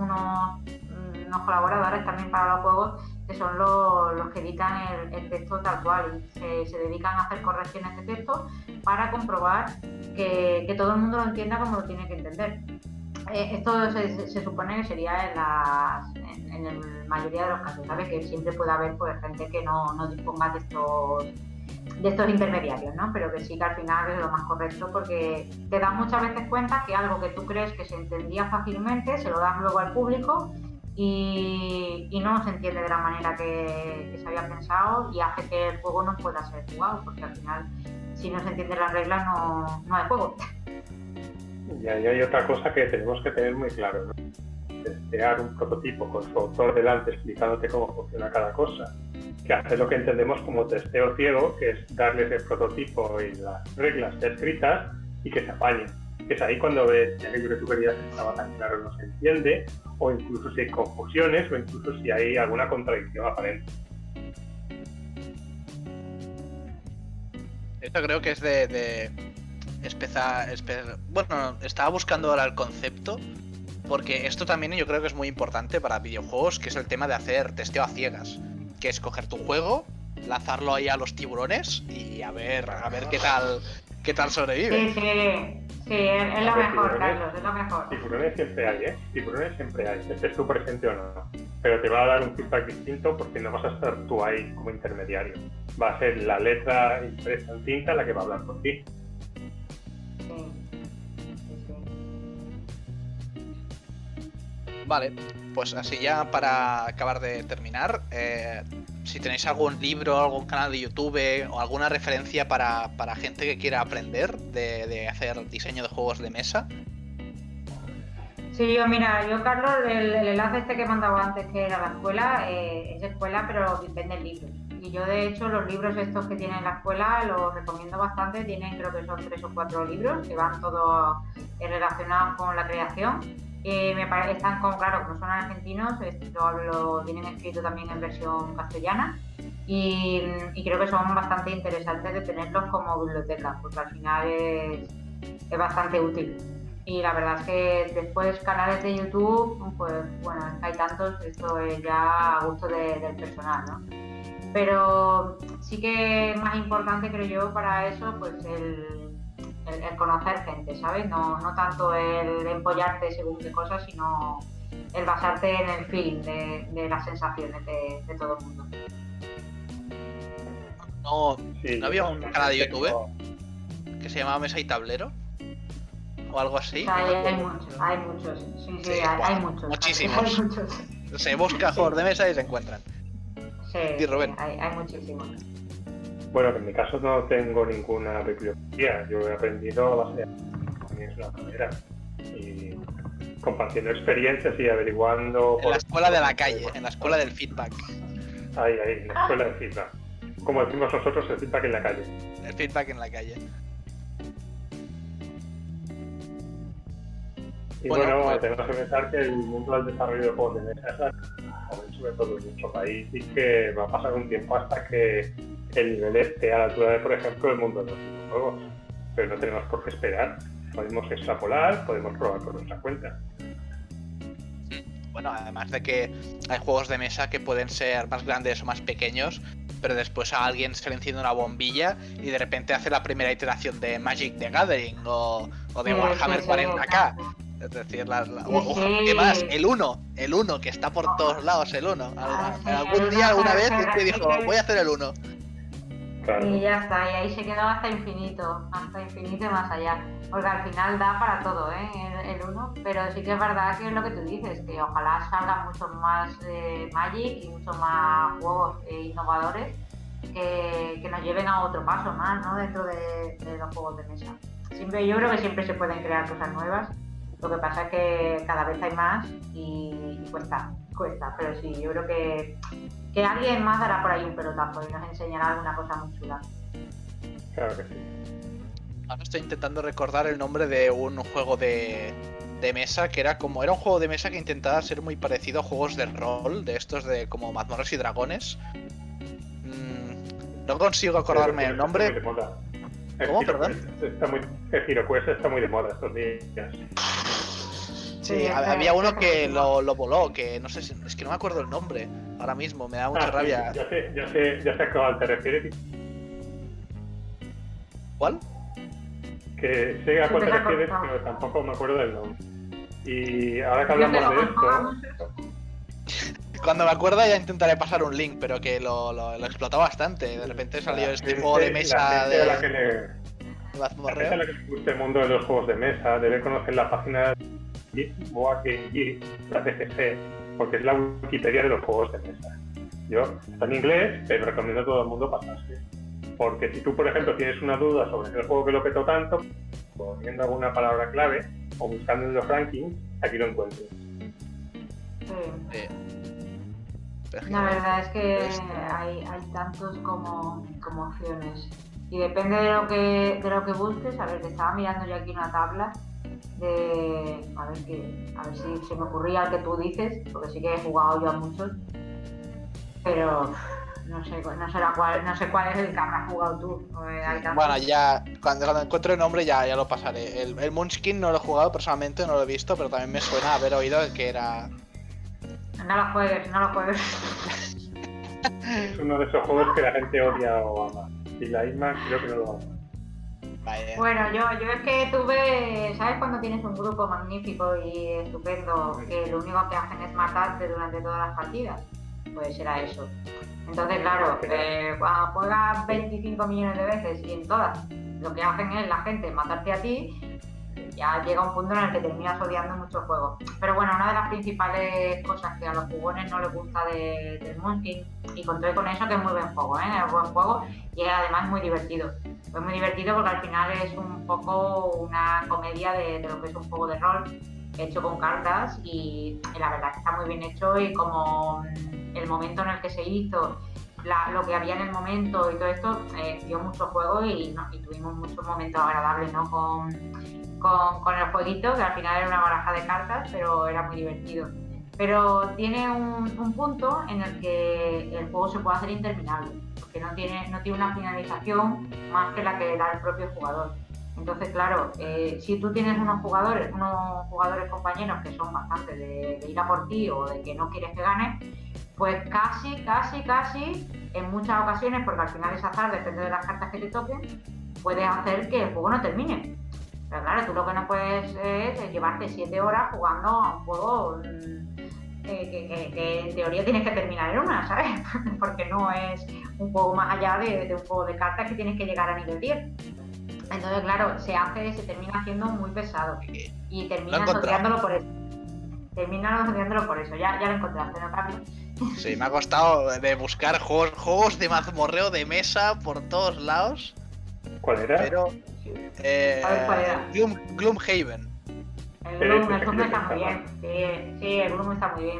colaboradores también para los juegos que son los, que editan el, texto tal cual y se, dedican a hacer correcciones de texto para comprobar que todo el mundo lo entienda como lo tiene que entender. Eh, esto se, supone que sería en, la mayoría de los casos, ¿sabes? Que siempre puede haber pues, gente que no, no disponga de estos de estos intermediarios, ¿no? Pero que sí que al final es lo más correcto porque te das muchas veces cuenta que algo que tú crees que se entendía fácilmente se lo das luego al público y, no se entiende de la manera que, se había pensado y hace que el juego no pueda ser jugado porque al final si no se entienden las reglas no, no hay juego. Y ahí hay otra cosa que tenemos que tener muy claro, ¿no? Testear un prototipo con su autor delante explicándote cómo funciona cada cosa, que hace lo que entendemos como testeo ciego, que es darles el prototipo y las reglas escritas y que se apañen. Es ahí cuando ves que aquello que tú querías estaba tan claro no se entiende, o incluso si hay confusiones, o incluso si hay alguna contradicción aparente. Esto creo que es de bueno, estaba buscando ahora el concepto, porque esto también yo creo que es muy importante para videojuegos, que es el tema de hacer testeo a ciegas, que es coger tu juego, lanzarlo ahí a los tiburones y a ver, a ver qué tal, qué tal sobrevive. Sí, sí, sí, es lo mejor, Carlos, es lo mejor. Tiburones siempre hay, ¿eh? Tiburones siempre hay, estés tú presente o no. Pero te va a dar un feedback distinto porque no vas a estar tú ahí como intermediario. Va a ser la letra impresa en tinta la que va a hablar por ti. Vale, pues así ya para acabar de terminar, eh, si tenéis algún libro, algún canal de YouTube o alguna referencia para, gente que quiera aprender de, hacer diseño de juegos de mesa. Sí, yo mira, yo Carlos, el, enlace este que he mandado antes, que era la escuela, eh, es escuela, pero vende libros Y yo de hecho los libros estos que tiene en la escuela los recomiendo bastante. Tienen creo que son tres o cuatro libros que van todos relacionados con la creación. me parece están como, claro, como son argentinos, lo tienen escrito también en versión castellana y, creo que son bastante interesantes de tenerlos como biblioteca, porque al final es, es bastante útil. Y la verdad es que después canales de YouTube, pues bueno, hay tantos, esto es ya a gusto del personal, ¿no? Pero sí que es más importante, creo yo, para eso, pues el, el, conocer gente, ¿sabes? No, no tanto el empollarte según qué cosas, sino el basarte en el feeling de, de las sensaciones de, de, todo el mundo. No, ¿no había un canal de YouTube que se llamaba Mesa y Tablero? o algo así. Hay, muchos, hay muchos. Sí, sí, hay, muchos. Muchísimos. Se busca juegos de mesa y se encuentran. Sí, Rubén. hay, hay muchísimos. Bueno, en mi caso no tengo ninguna bibliografía. Yo he aprendido a base de es una manera. Y compartiendo experiencias y averiguando. En la escuela de la calle, en la escuela del feedback. Ahí, ahí, en la escuela del feedback. Como decimos nosotros, el feedback en la calle. El feedback en la calle. Y bueno, pues- tenemos que pensar que el mundo del desarrollo de juegos de mesa es sobre todo en nuestro país y que va a pasar un tiempo hasta que el nivel esté a la altura de, por ejemplo, el mundo de los videojuegos. Pero no tenemos por qué esperar. Podemos extrapolar, podemos probar por nuestra cuenta. Bueno, además de que hay juegos de mesa que pueden ser más grandes o más pequeños, pero después a alguien se le enciende una bombilla y de repente hace la primera iteración de Magic the Gathering o, de Warhammer 40k. Es decir, la, ¿qué más? El 1, el 1, que está por todos lados, el 1. Ah, algún día, alguna vez, te dijo, voy a hacer el 1. Y ya está, y ahí se quedó hasta infinito, hasta infinito y más allá. Porque al final da para todo, ¿eh? El 1, pero sí que es verdad que es lo que tú dices, que ojalá salgan mucho más eh, Magic y mucho más juegos eh, innovadores que, que, nos lleven a otro paso más, ¿no? Dentro de, de los juegos de mesa. Siempre, yo creo que siempre se pueden crear cosas nuevas lo que pasa es que cada vez hay más y, cuesta, cuesta. Pero sí, yo creo que, que alguien más dará por ahí un pelotazo y nos enseñará alguna cosa muy chula. Claro que sí. Ahora estoy intentando recordar el nombre de un juego de, de mesa que era como era un juego de mesa que intentaba ser muy parecido a juegos de rol de estos de como mazmorras y dragones mm, no consigo acordarme el nombre ¿Cómo, perdón? Está muy, el HeroQuest está muy de moda estos días. Sí, había uno que lo, lo, voló, que no sé si, es que no me acuerdo el nombre ahora mismo, me da mucha ah, rabia. ya sé, ya sé, ya sé a cuál te refieres. ¿Cuál? Que sé a cuál te refieres, pero tampoco me acuerdo del nombre. Y ahora que hablamos de esto. Cuando me acuerda ya intentaré pasar un link, pero que lo, lo, lo explotó bastante. De repente salió este juego de mesa de. La que le, la gente a la que le gusta el mundo de los juegos de mesa debe conocer la página Board Game la TGC, porque es la Wikipedia de los juegos de mesa. Yo, está en inglés, pero recomiendo a todo el mundo pasarse. Porque si tú, por ejemplo, tienes una duda sobre el juego que lo petó tanto, poniendo alguna palabra clave o buscando en los rankings, aquí lo encuentras. Sí. La verdad es que hay, hay tantos como, como opciones. Y depende de lo que de lo que busques, a ver, te estaba mirando yo aquí una tabla de a ver que a ver si se me ocurría el que tú dices, porque sí que he jugado yo a muchos, pero no sé, no, sé cuál, no sé cuál es el que habrás jugado tú. Bueno, ya cuando, cuando, encuentro el nombre ya, ya lo pasaré. El, el Munchkin no lo he jugado personalmente, no lo he visto, pero también me suena haber oído que era. No lo juegues, no lo juegues. es uno de esos juegos que la gente odia o ama. Y la Isma creo que no lo ama. Bueno, yo, yo es que tuve, ¿sabes cuando tienes un grupo magnífico y estupendo que lo único que hacen es matarte durante todas las partidas? Pues era eso. Entonces, claro, eh, cuando juegas 25 millones de veces y en todas lo que hacen es la gente matarte a ti, ya llega un punto en el que terminas odiando mucho el juego. Pero bueno, una de las principales cosas que a los jugones no les gusta de, del Monkey, y conté con eso que es muy buen juego, ¿eh? es buen juego y es además muy divertido fue muy divertido porque al final es un poco una comedia de, lo que es un juego de rol hecho con cartas y, la verdad que está muy bien hecho y como el momento en el que se hizo lo que había en el momento y todo esto, eh, dio mucho juego y, tuvimos muchos momentos agradables ¿no? con, con, el jueguito, que al final era una baraja de cartas, pero era muy divertido. Pero tiene un, punto en el que el juego se puede hacer interminable, porque no tiene, no tiene una finalización más que la que da el propio jugador. Entonces, claro, eh, si tú tienes unos jugadores, unos jugadores compañeros que son bastante de, de, ir a por ti o de que no quieres que gane, pues casi, casi, casi, en muchas ocasiones, porque al final es azar, depende de las cartas que te toquen, puedes hacer que el juego no termine. Pero claro, tú lo que no puedes es llevarte siete horas jugando a un juego que, en teoría tienes que terminar en una, ¿sabes? porque no es un juego más allá de, un juego de cartas que tienes que llegar a nivel 10. Entonces, claro, se hace, se termina haciendo muy pesado. Y terminas odiándolo por eso. Terminas odiándolo por eso. Ya, ya lo encontraste, ¿no, Carlos? Sí, me ha costado de buscar juegos, juegos de mazmorreo de mesa por todos lados. ¿Cuál era? Pero. Eh, ¿Cuál era? Gloom, Gloomhaven. El Gloom, el Gloom está muy bien. Sí, sí, el Gloom está muy bien.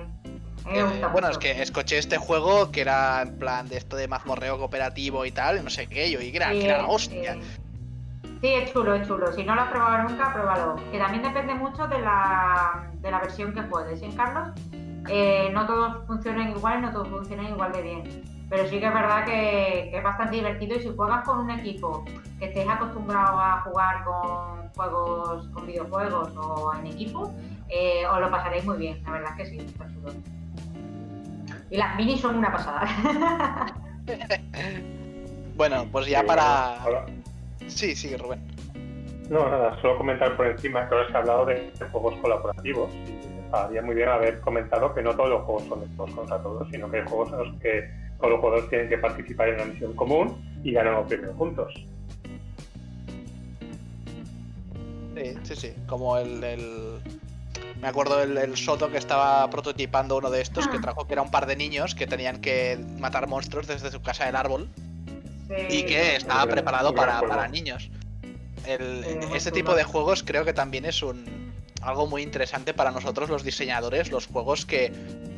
Eh, bueno, es que escuché este juego que era en plan de esto de mazmorreo cooperativo y tal, y no sé qué, yo, y que era, que era la hostia. Sí. es chulo, es chulo. Si no lo has probado nunca, pruébalo. Que también depende mucho de la, de la versión que juegues, ¿sí, Carlos? Eh, no todos funcionan igual, no todos funcionan igual de bien. Pero sí que es verdad que, es bastante divertido y si juegas con un equipo que estés acostumbrado a jugar con juegos, con videojuegos o en equipo, eh, os lo pasaréis muy bien, la verdad es que sí, está chulo. Y las minis son una pasada. bueno, pues ya para... Sí, sí, Rubén. No, nada, solo comentar por encima que ahora se ha hablado de juegos colaborativos estaría muy bien haber comentado que no todos los juegos son de todos contra todos, sino que hay juegos en los que todos los jugadores tienen que participar en una misión común y ganan los premios juntos. Sí, sí, sí. Como el, me acuerdo el, Soto que estaba prototipando uno de estos que ah. trajo que era un par de niños que tenían que matar monstruos desde su casa del árbol y que estaba preparado para, para niños. El, este tipo de juegos creo que también es un, algo muy interesante para nosotros los diseñadores, los juegos que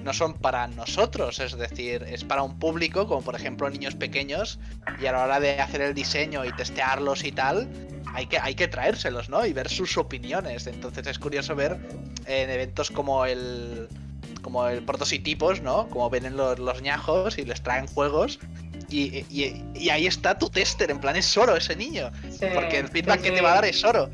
no son para nosotros, es decir, es para un público, como por ejemplo niños pequeños, y a la hora de hacer el diseño y testearlos y tal, hay que, hay que traérselos, ¿no? Y ver sus opiniones. Entonces es curioso ver en eventos como el como el prototipos, ¿no? Como ven los, los ñajos y les traen juegos y, y, ahí está tu tester, en plan es oro ese niño. porque el feedback que te va a dar es oro.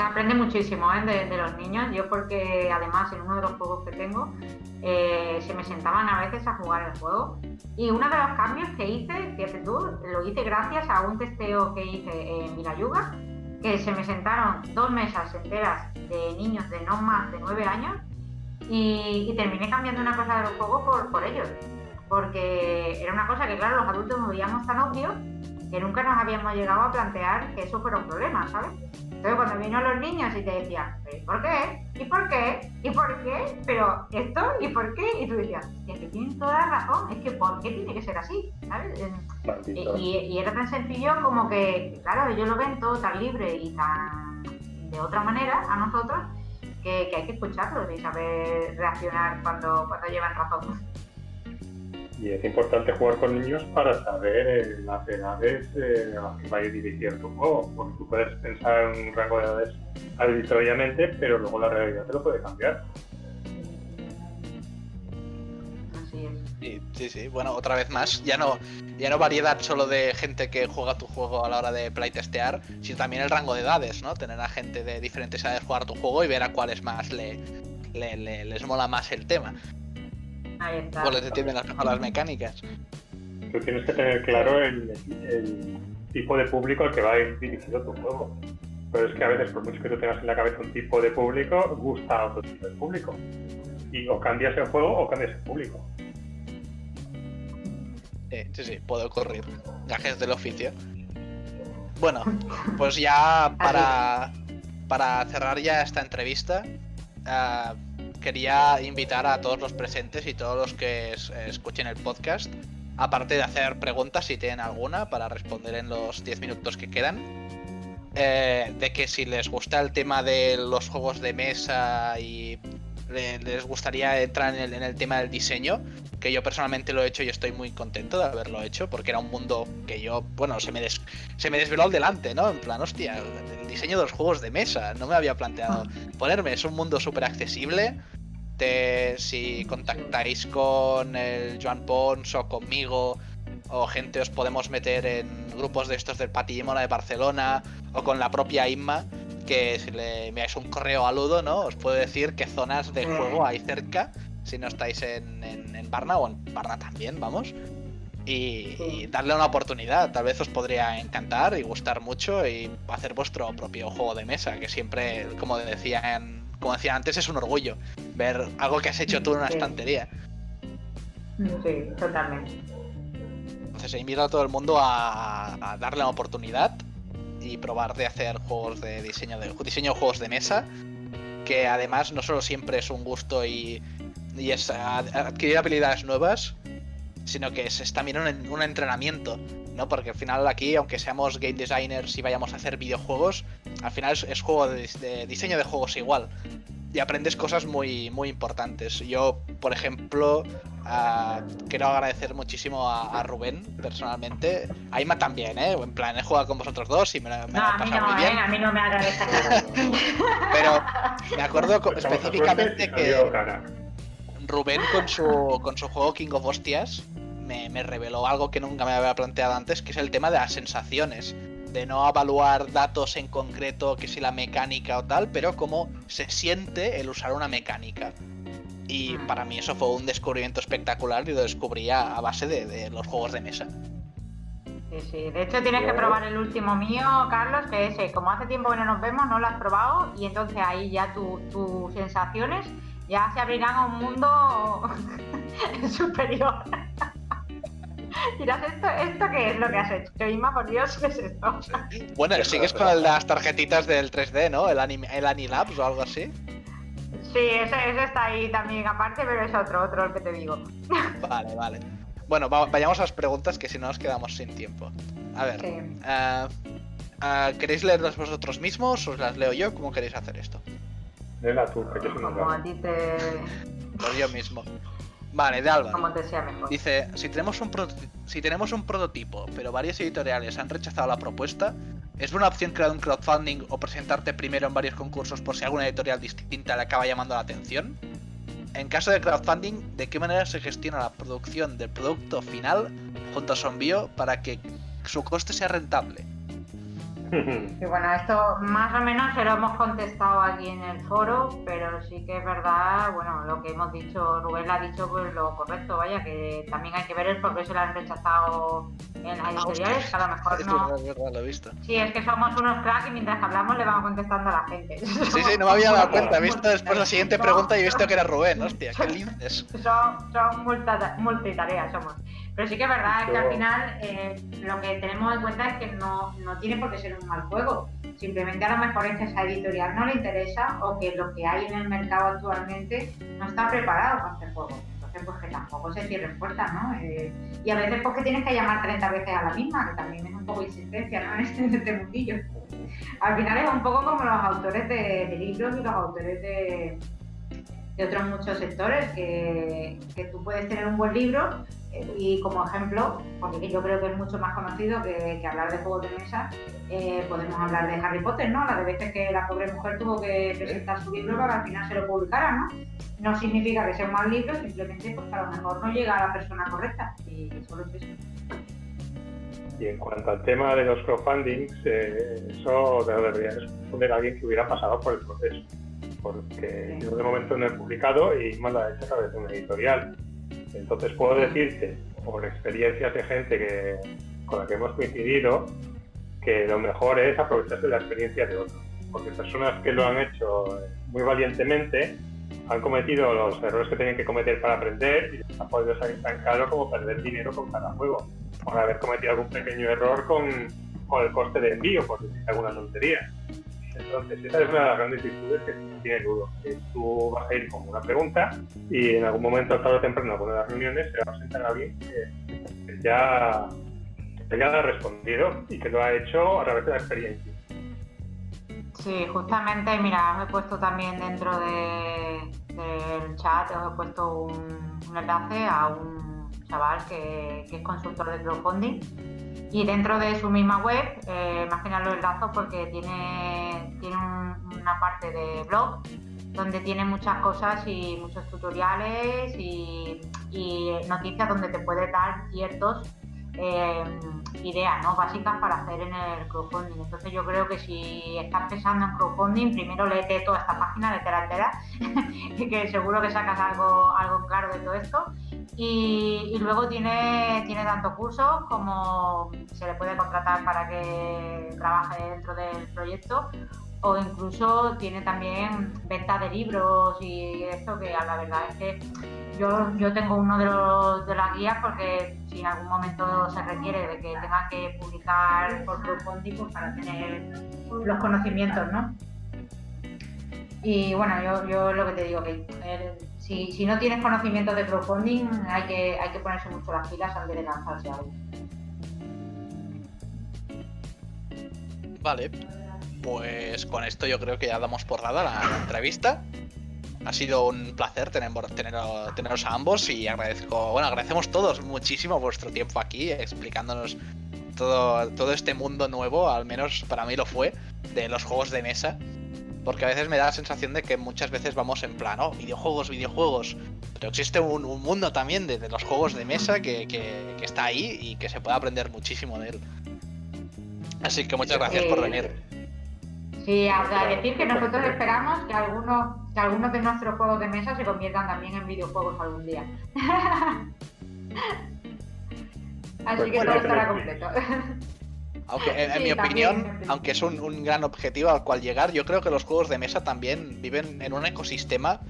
Se aprende muchísimo ¿eh? de, los niños. Yo porque además en uno de los juegos que tengo eh, se me sentaban a veces a jugar el juego. Y uno de los cambios que hice, fíjate tú, lo hice gracias a un testeo que hice en Vilayuga, que se me sentaron dos mesas enteras de niños de no más de nueve años y, terminé cambiando una cosa del juego por, por ellos. Porque era una cosa que, claro, los adultos nos veíamos tan obvio que nunca nos habíamos llegado a plantear que eso fuera un problema, ¿sabes? Entonces cuando vino los niños y te decían, ¿y por qué? ¿Y por qué? ¿Y por qué? Pero esto, ¿y por qué? Y tú decías, es que tienen toda la razón, es que ¿por qué tiene que ser así? ¿Sabes? Y, era tan sencillo como que, claro, ellos lo ven todo tan libre y tan de otra manera a nosotros que, hay que escucharlos y saber reaccionar cuando, cuando llevan razón. Y es importante jugar con niños para saber eh, las edades eh, a las que va a ir dirigido tu juego, porque tú puedes pensar en un rango de edades arbitrariamente, pero luego la realidad te lo puede cambiar. Así es. Sí, sí. Bueno, otra vez más, ya no, ya no variedad solo de gente que juega tu juego a la hora de playtestear, sino también el rango de edades, ¿no? Tener a gente de diferentes edades jugar tu juego y ver a cuáles más le, les mola más el tema. Ahí está. O les entienden las mejoras mecánicas. Tú tienes que tener claro el, tipo de público al que va a ir dirigido tu juego. Pero es que a veces, por mucho que tú tengas en la cabeza un tipo de público, gusta a otro tipo de público. Y o cambias el juego o cambias el público. Sí, sí, puede ocurrir. Gajes del oficio. Bueno, pues ya para, para cerrar ya esta entrevista, uh, quería invitar a todos los presentes y todos los que escuchen el podcast, aparte de hacer preguntas si tienen alguna para responder en los 10 minutos que quedan, eh, de que si les gusta el tema de los juegos de mesa y les gustaría entrar en el, tema del diseño, que yo personalmente lo he hecho y estoy muy contento de haberlo hecho, porque era un mundo que yo, bueno, se me, se me desveló al delante, ¿no? En plan, hostia, el diseño de los juegos de mesa, no me había planteado ah. ponerme, es un mundo súper accesible. si contactáis con el Joan Pons o conmigo, o gente os podemos meter en grupos de estos del Patillemona de Barcelona, o con la propia Inma, que si le enviáis un correo a Ludo, ¿no? Os puedo decir qué zonas de juego hay cerca, si no estáis en, en, Barna o en Barna también, vamos. Y, darle una oportunidad, tal vez os podría encantar y gustar mucho y hacer vuestro propio juego de mesa, que siempre, como decían, como decía antes, es un orgullo ver algo que has hecho tú en una estantería. Sí, totalmente. Entonces invito a todo el mundo a, a darle una oportunidad y probar de hacer juegos de diseño de diseño de juegos de mesa que además no solo siempre es un gusto y, y es adquirir habilidades nuevas sino que es, también un, entrenamiento no porque al final aquí aunque seamos game designers y vayamos a hacer videojuegos al final es, juego de, diseño de juegos igual y aprendes cosas muy muy importantes yo por ejemplo quiero agradecer muchísimo a, Rubén, personalmente. A Ima también, ¿eh? En plan, he jugado con vosotros dos y me, me no, ha pasado muy bien. ¿eh? a mí no me agradece Pero me acuerdo específicamente que Rubén con su, con su juego King of Hostias me, me reveló algo que nunca me había planteado antes, que es el tema de las sensaciones de no evaluar datos en concreto, que si la mecánica o tal, pero cómo se siente el usar una mecánica. Y para mí eso fue un descubrimiento espectacular y lo descubrí a, base de, los juegos de mesa. Sí, sí. De hecho, tienes que probar el último mío, Carlos, que es, como hace tiempo que no nos vemos, no lo has probado y entonces ahí ya tus sensaciones ya se abrirán a un mundo superior. Dirás, ¿esto, ¿esto qué es lo que has hecho? Ima, por Dios, ¿qué es esto? Bueno, sigues con las tarjetitas del 3D, ¿no? El, anime, el Anilabs o algo así. Sí, ese, está ahí también aparte, pero es otro, otro el que te digo. Vale, vale. Bueno, vayamos a las preguntas que si no nos quedamos sin tiempo. A ver. Eh, eh, ¿Queréis leerlas vosotros mismos? ¿Os las leo yo? ¿Cómo queréis hacer esto? Léela tú, que Como a ti te. yo mismo. Vale, de Alba. Como te sea mejor. Dice, si tenemos, un si tenemos un prototipo, pero varias editoriales han rechazado la propuesta, ¿Es buena opción crear un crowdfunding o presentarte primero en varios concursos por si alguna editorial distinta le acaba llamando la atención? En caso de crowdfunding, ¿de qué manera se gestiona la producción del producto final junto a su envío para que su coste sea rentable? Y bueno, esto más o menos se lo hemos contestado aquí en el foro, pero sí que es verdad, bueno, lo que hemos dicho, Rubén ha dicho pues lo correcto, vaya, que también hay que ver el por qué se lo han rechazado en las ah, a lo mejor no. lo he visto. Sí, es que somos unos cracks y mientras hablamos le vamos contestando a la gente. Sí, sí, no me había dado cuenta, he visto después la siguiente pregunta y he visto que era Rubén, hostia, qué linces. Son, son multitareas, somos. Pero sí que es verdad que al final eh, lo que tenemos en cuenta es que no, no tiene por qué ser un mal juego. Simplemente a lo mejor es que esa editorial no le interesa o que lo que hay en el mercado actualmente no está preparado para este juego. Pues que tampoco se cierren puertas, ¿no? Eh, y a veces porque tienes que llamar 30 veces a la misma, que también es un poco insistencia, ¿no? En este, mundillo. Al final es un poco como los autores de, de libros y los autores de, de otros muchos sectores, que, que, tú puedes tener un buen libro, y como ejemplo, porque yo creo que es mucho más conocido que, hablar de juegos de mesa, eh, podemos hablar de Harry Potter, ¿no? La de veces que la pobre mujer tuvo que presentar su libro para que al final se lo publicara, ¿no? No significa que sea un mal libro, simplemente pues a lo mejor no llega a la persona correcta y solo es eso. Y en cuanto al tema de los crowdfundings, eh, eso debería responder a alguien que hubiera pasado por el proceso. Porque yo de momento no he publicado y me la he hecho a través de una editorial entonces puedo decirte, por experiencias de gente con la que hemos coincidido, que lo mejor es aprovecharse de la experiencia de otros. Porque personas que lo han hecho muy valientemente han cometido los errores que tienen que cometer para aprender y han podido salir tan caro como perder dinero con cada juego, por haber cometido algún pequeño error con, con el coste de envío, por decir alguna tontería. Entonces, esa es una de las grandes virtudes que tiene Ludo. Que tú vas a ir con una pregunta y en algún momento, tarde o temprano, de las reuniones, se va a presentar a alguien que, ya, ya ha respondido y que lo ha hecho a través de la experiencia. Sí, justamente, mira, me he puesto también dentro de, del chat os he puesto un, enlace a un chaval que, es consultor de crowdfunding y dentro de su misma web, eh, más que nada lo enlazo porque tiene, tiene una parte de blog donde tiene muchas cosas y muchos tutoriales y, noticias donde te puede dar ciertos eh, ideas ¿no? básicas para hacer en el crowdfunding. Entonces yo creo que si estás pensando en crowdfunding, primero léete toda esta página, de la entera, que seguro que sacas algo, algo claro de todo esto. Y, luego tiene, tiene tanto cursos como se le puede contratar para que trabaje dentro del proyecto o incluso tiene también venta de libros y esto que la verdad es que yo, yo tengo uno de, los, de las guías porque si en algún momento se requiere de que tenga que publicar por crowdfunding pues para tener los conocimientos, ¿no? Y bueno, yo, yo lo que te digo, que si, si, no tienes conocimientos de crowdfunding hay que, hay que ponerse mucho las pilas antes de lanzarse algo. Vale, pues con esto yo creo que ya damos por dada la, entrevista. Ha sido un placer tener, teneros a ambos y agradezco, bueno, agradecemos todos muchísimo vuestro tiempo aquí explicándonos todo, todo este mundo nuevo, al menos para mí lo fue, de los juegos de mesa. Porque a veces me da la sensación de que muchas veces vamos en plan, oh, videojuegos, videojuegos. Pero existe un, mundo también de, los juegos de mesa que, que, está ahí y que se puede aprender muchísimo de él. Así que muchas gracias por venir. Sí, a decir que nosotros esperamos que algunos, que algunos de nuestros juegos de mesa se conviertan también en videojuegos algún día. Así pues que todo estará completo. Aunque, en, mi opinión, aunque es un, gran objetivo al cual llegar, yo creo que los juegos de mesa también viven en un ecosistema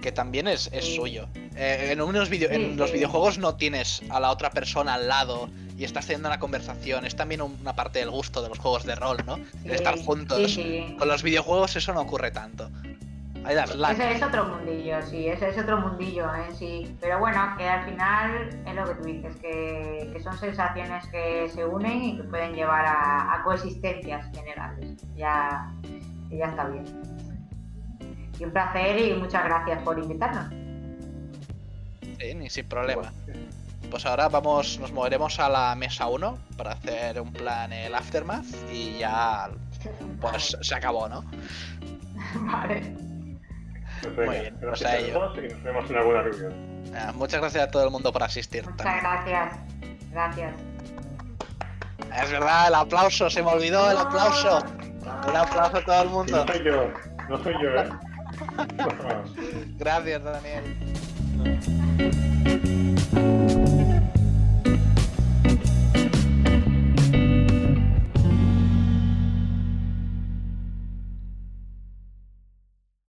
que también es, suyo. Eh, en, unos en los videojuegos no tienes a la otra persona al lado y estás teniendo una conversación. Es también una parte del gusto de los juegos de rol, ¿no? estar juntos. Con los videojuegos eso no ocurre tanto. Ese es otro mundillo, sí, ese es otro mundillo, ¿eh? sí. Pero bueno, que al final es lo que tú dices, que, son sensaciones que se unen y que pueden llevar a, coexistencias generales. Ya, ya está bien. Y un placer y muchas gracias por invitarnos. Sí, ni sin problema. Pues ahora vamos, nos moveremos a la mesa 1 para hacer un plan el aftermath y ya pues se acabó, ¿no? Vale. Pues Muy bien, gracias a ello. y nos vemos en alguna reunión. muchas gracias a todo el mundo por asistir. Muchas gracias. Gracias. Es verdad, el aplauso, se me olvidó el aplauso. Un aplauso a todo el mundo. No soy yo, no soy yo, ¿eh? gracias, Daniel.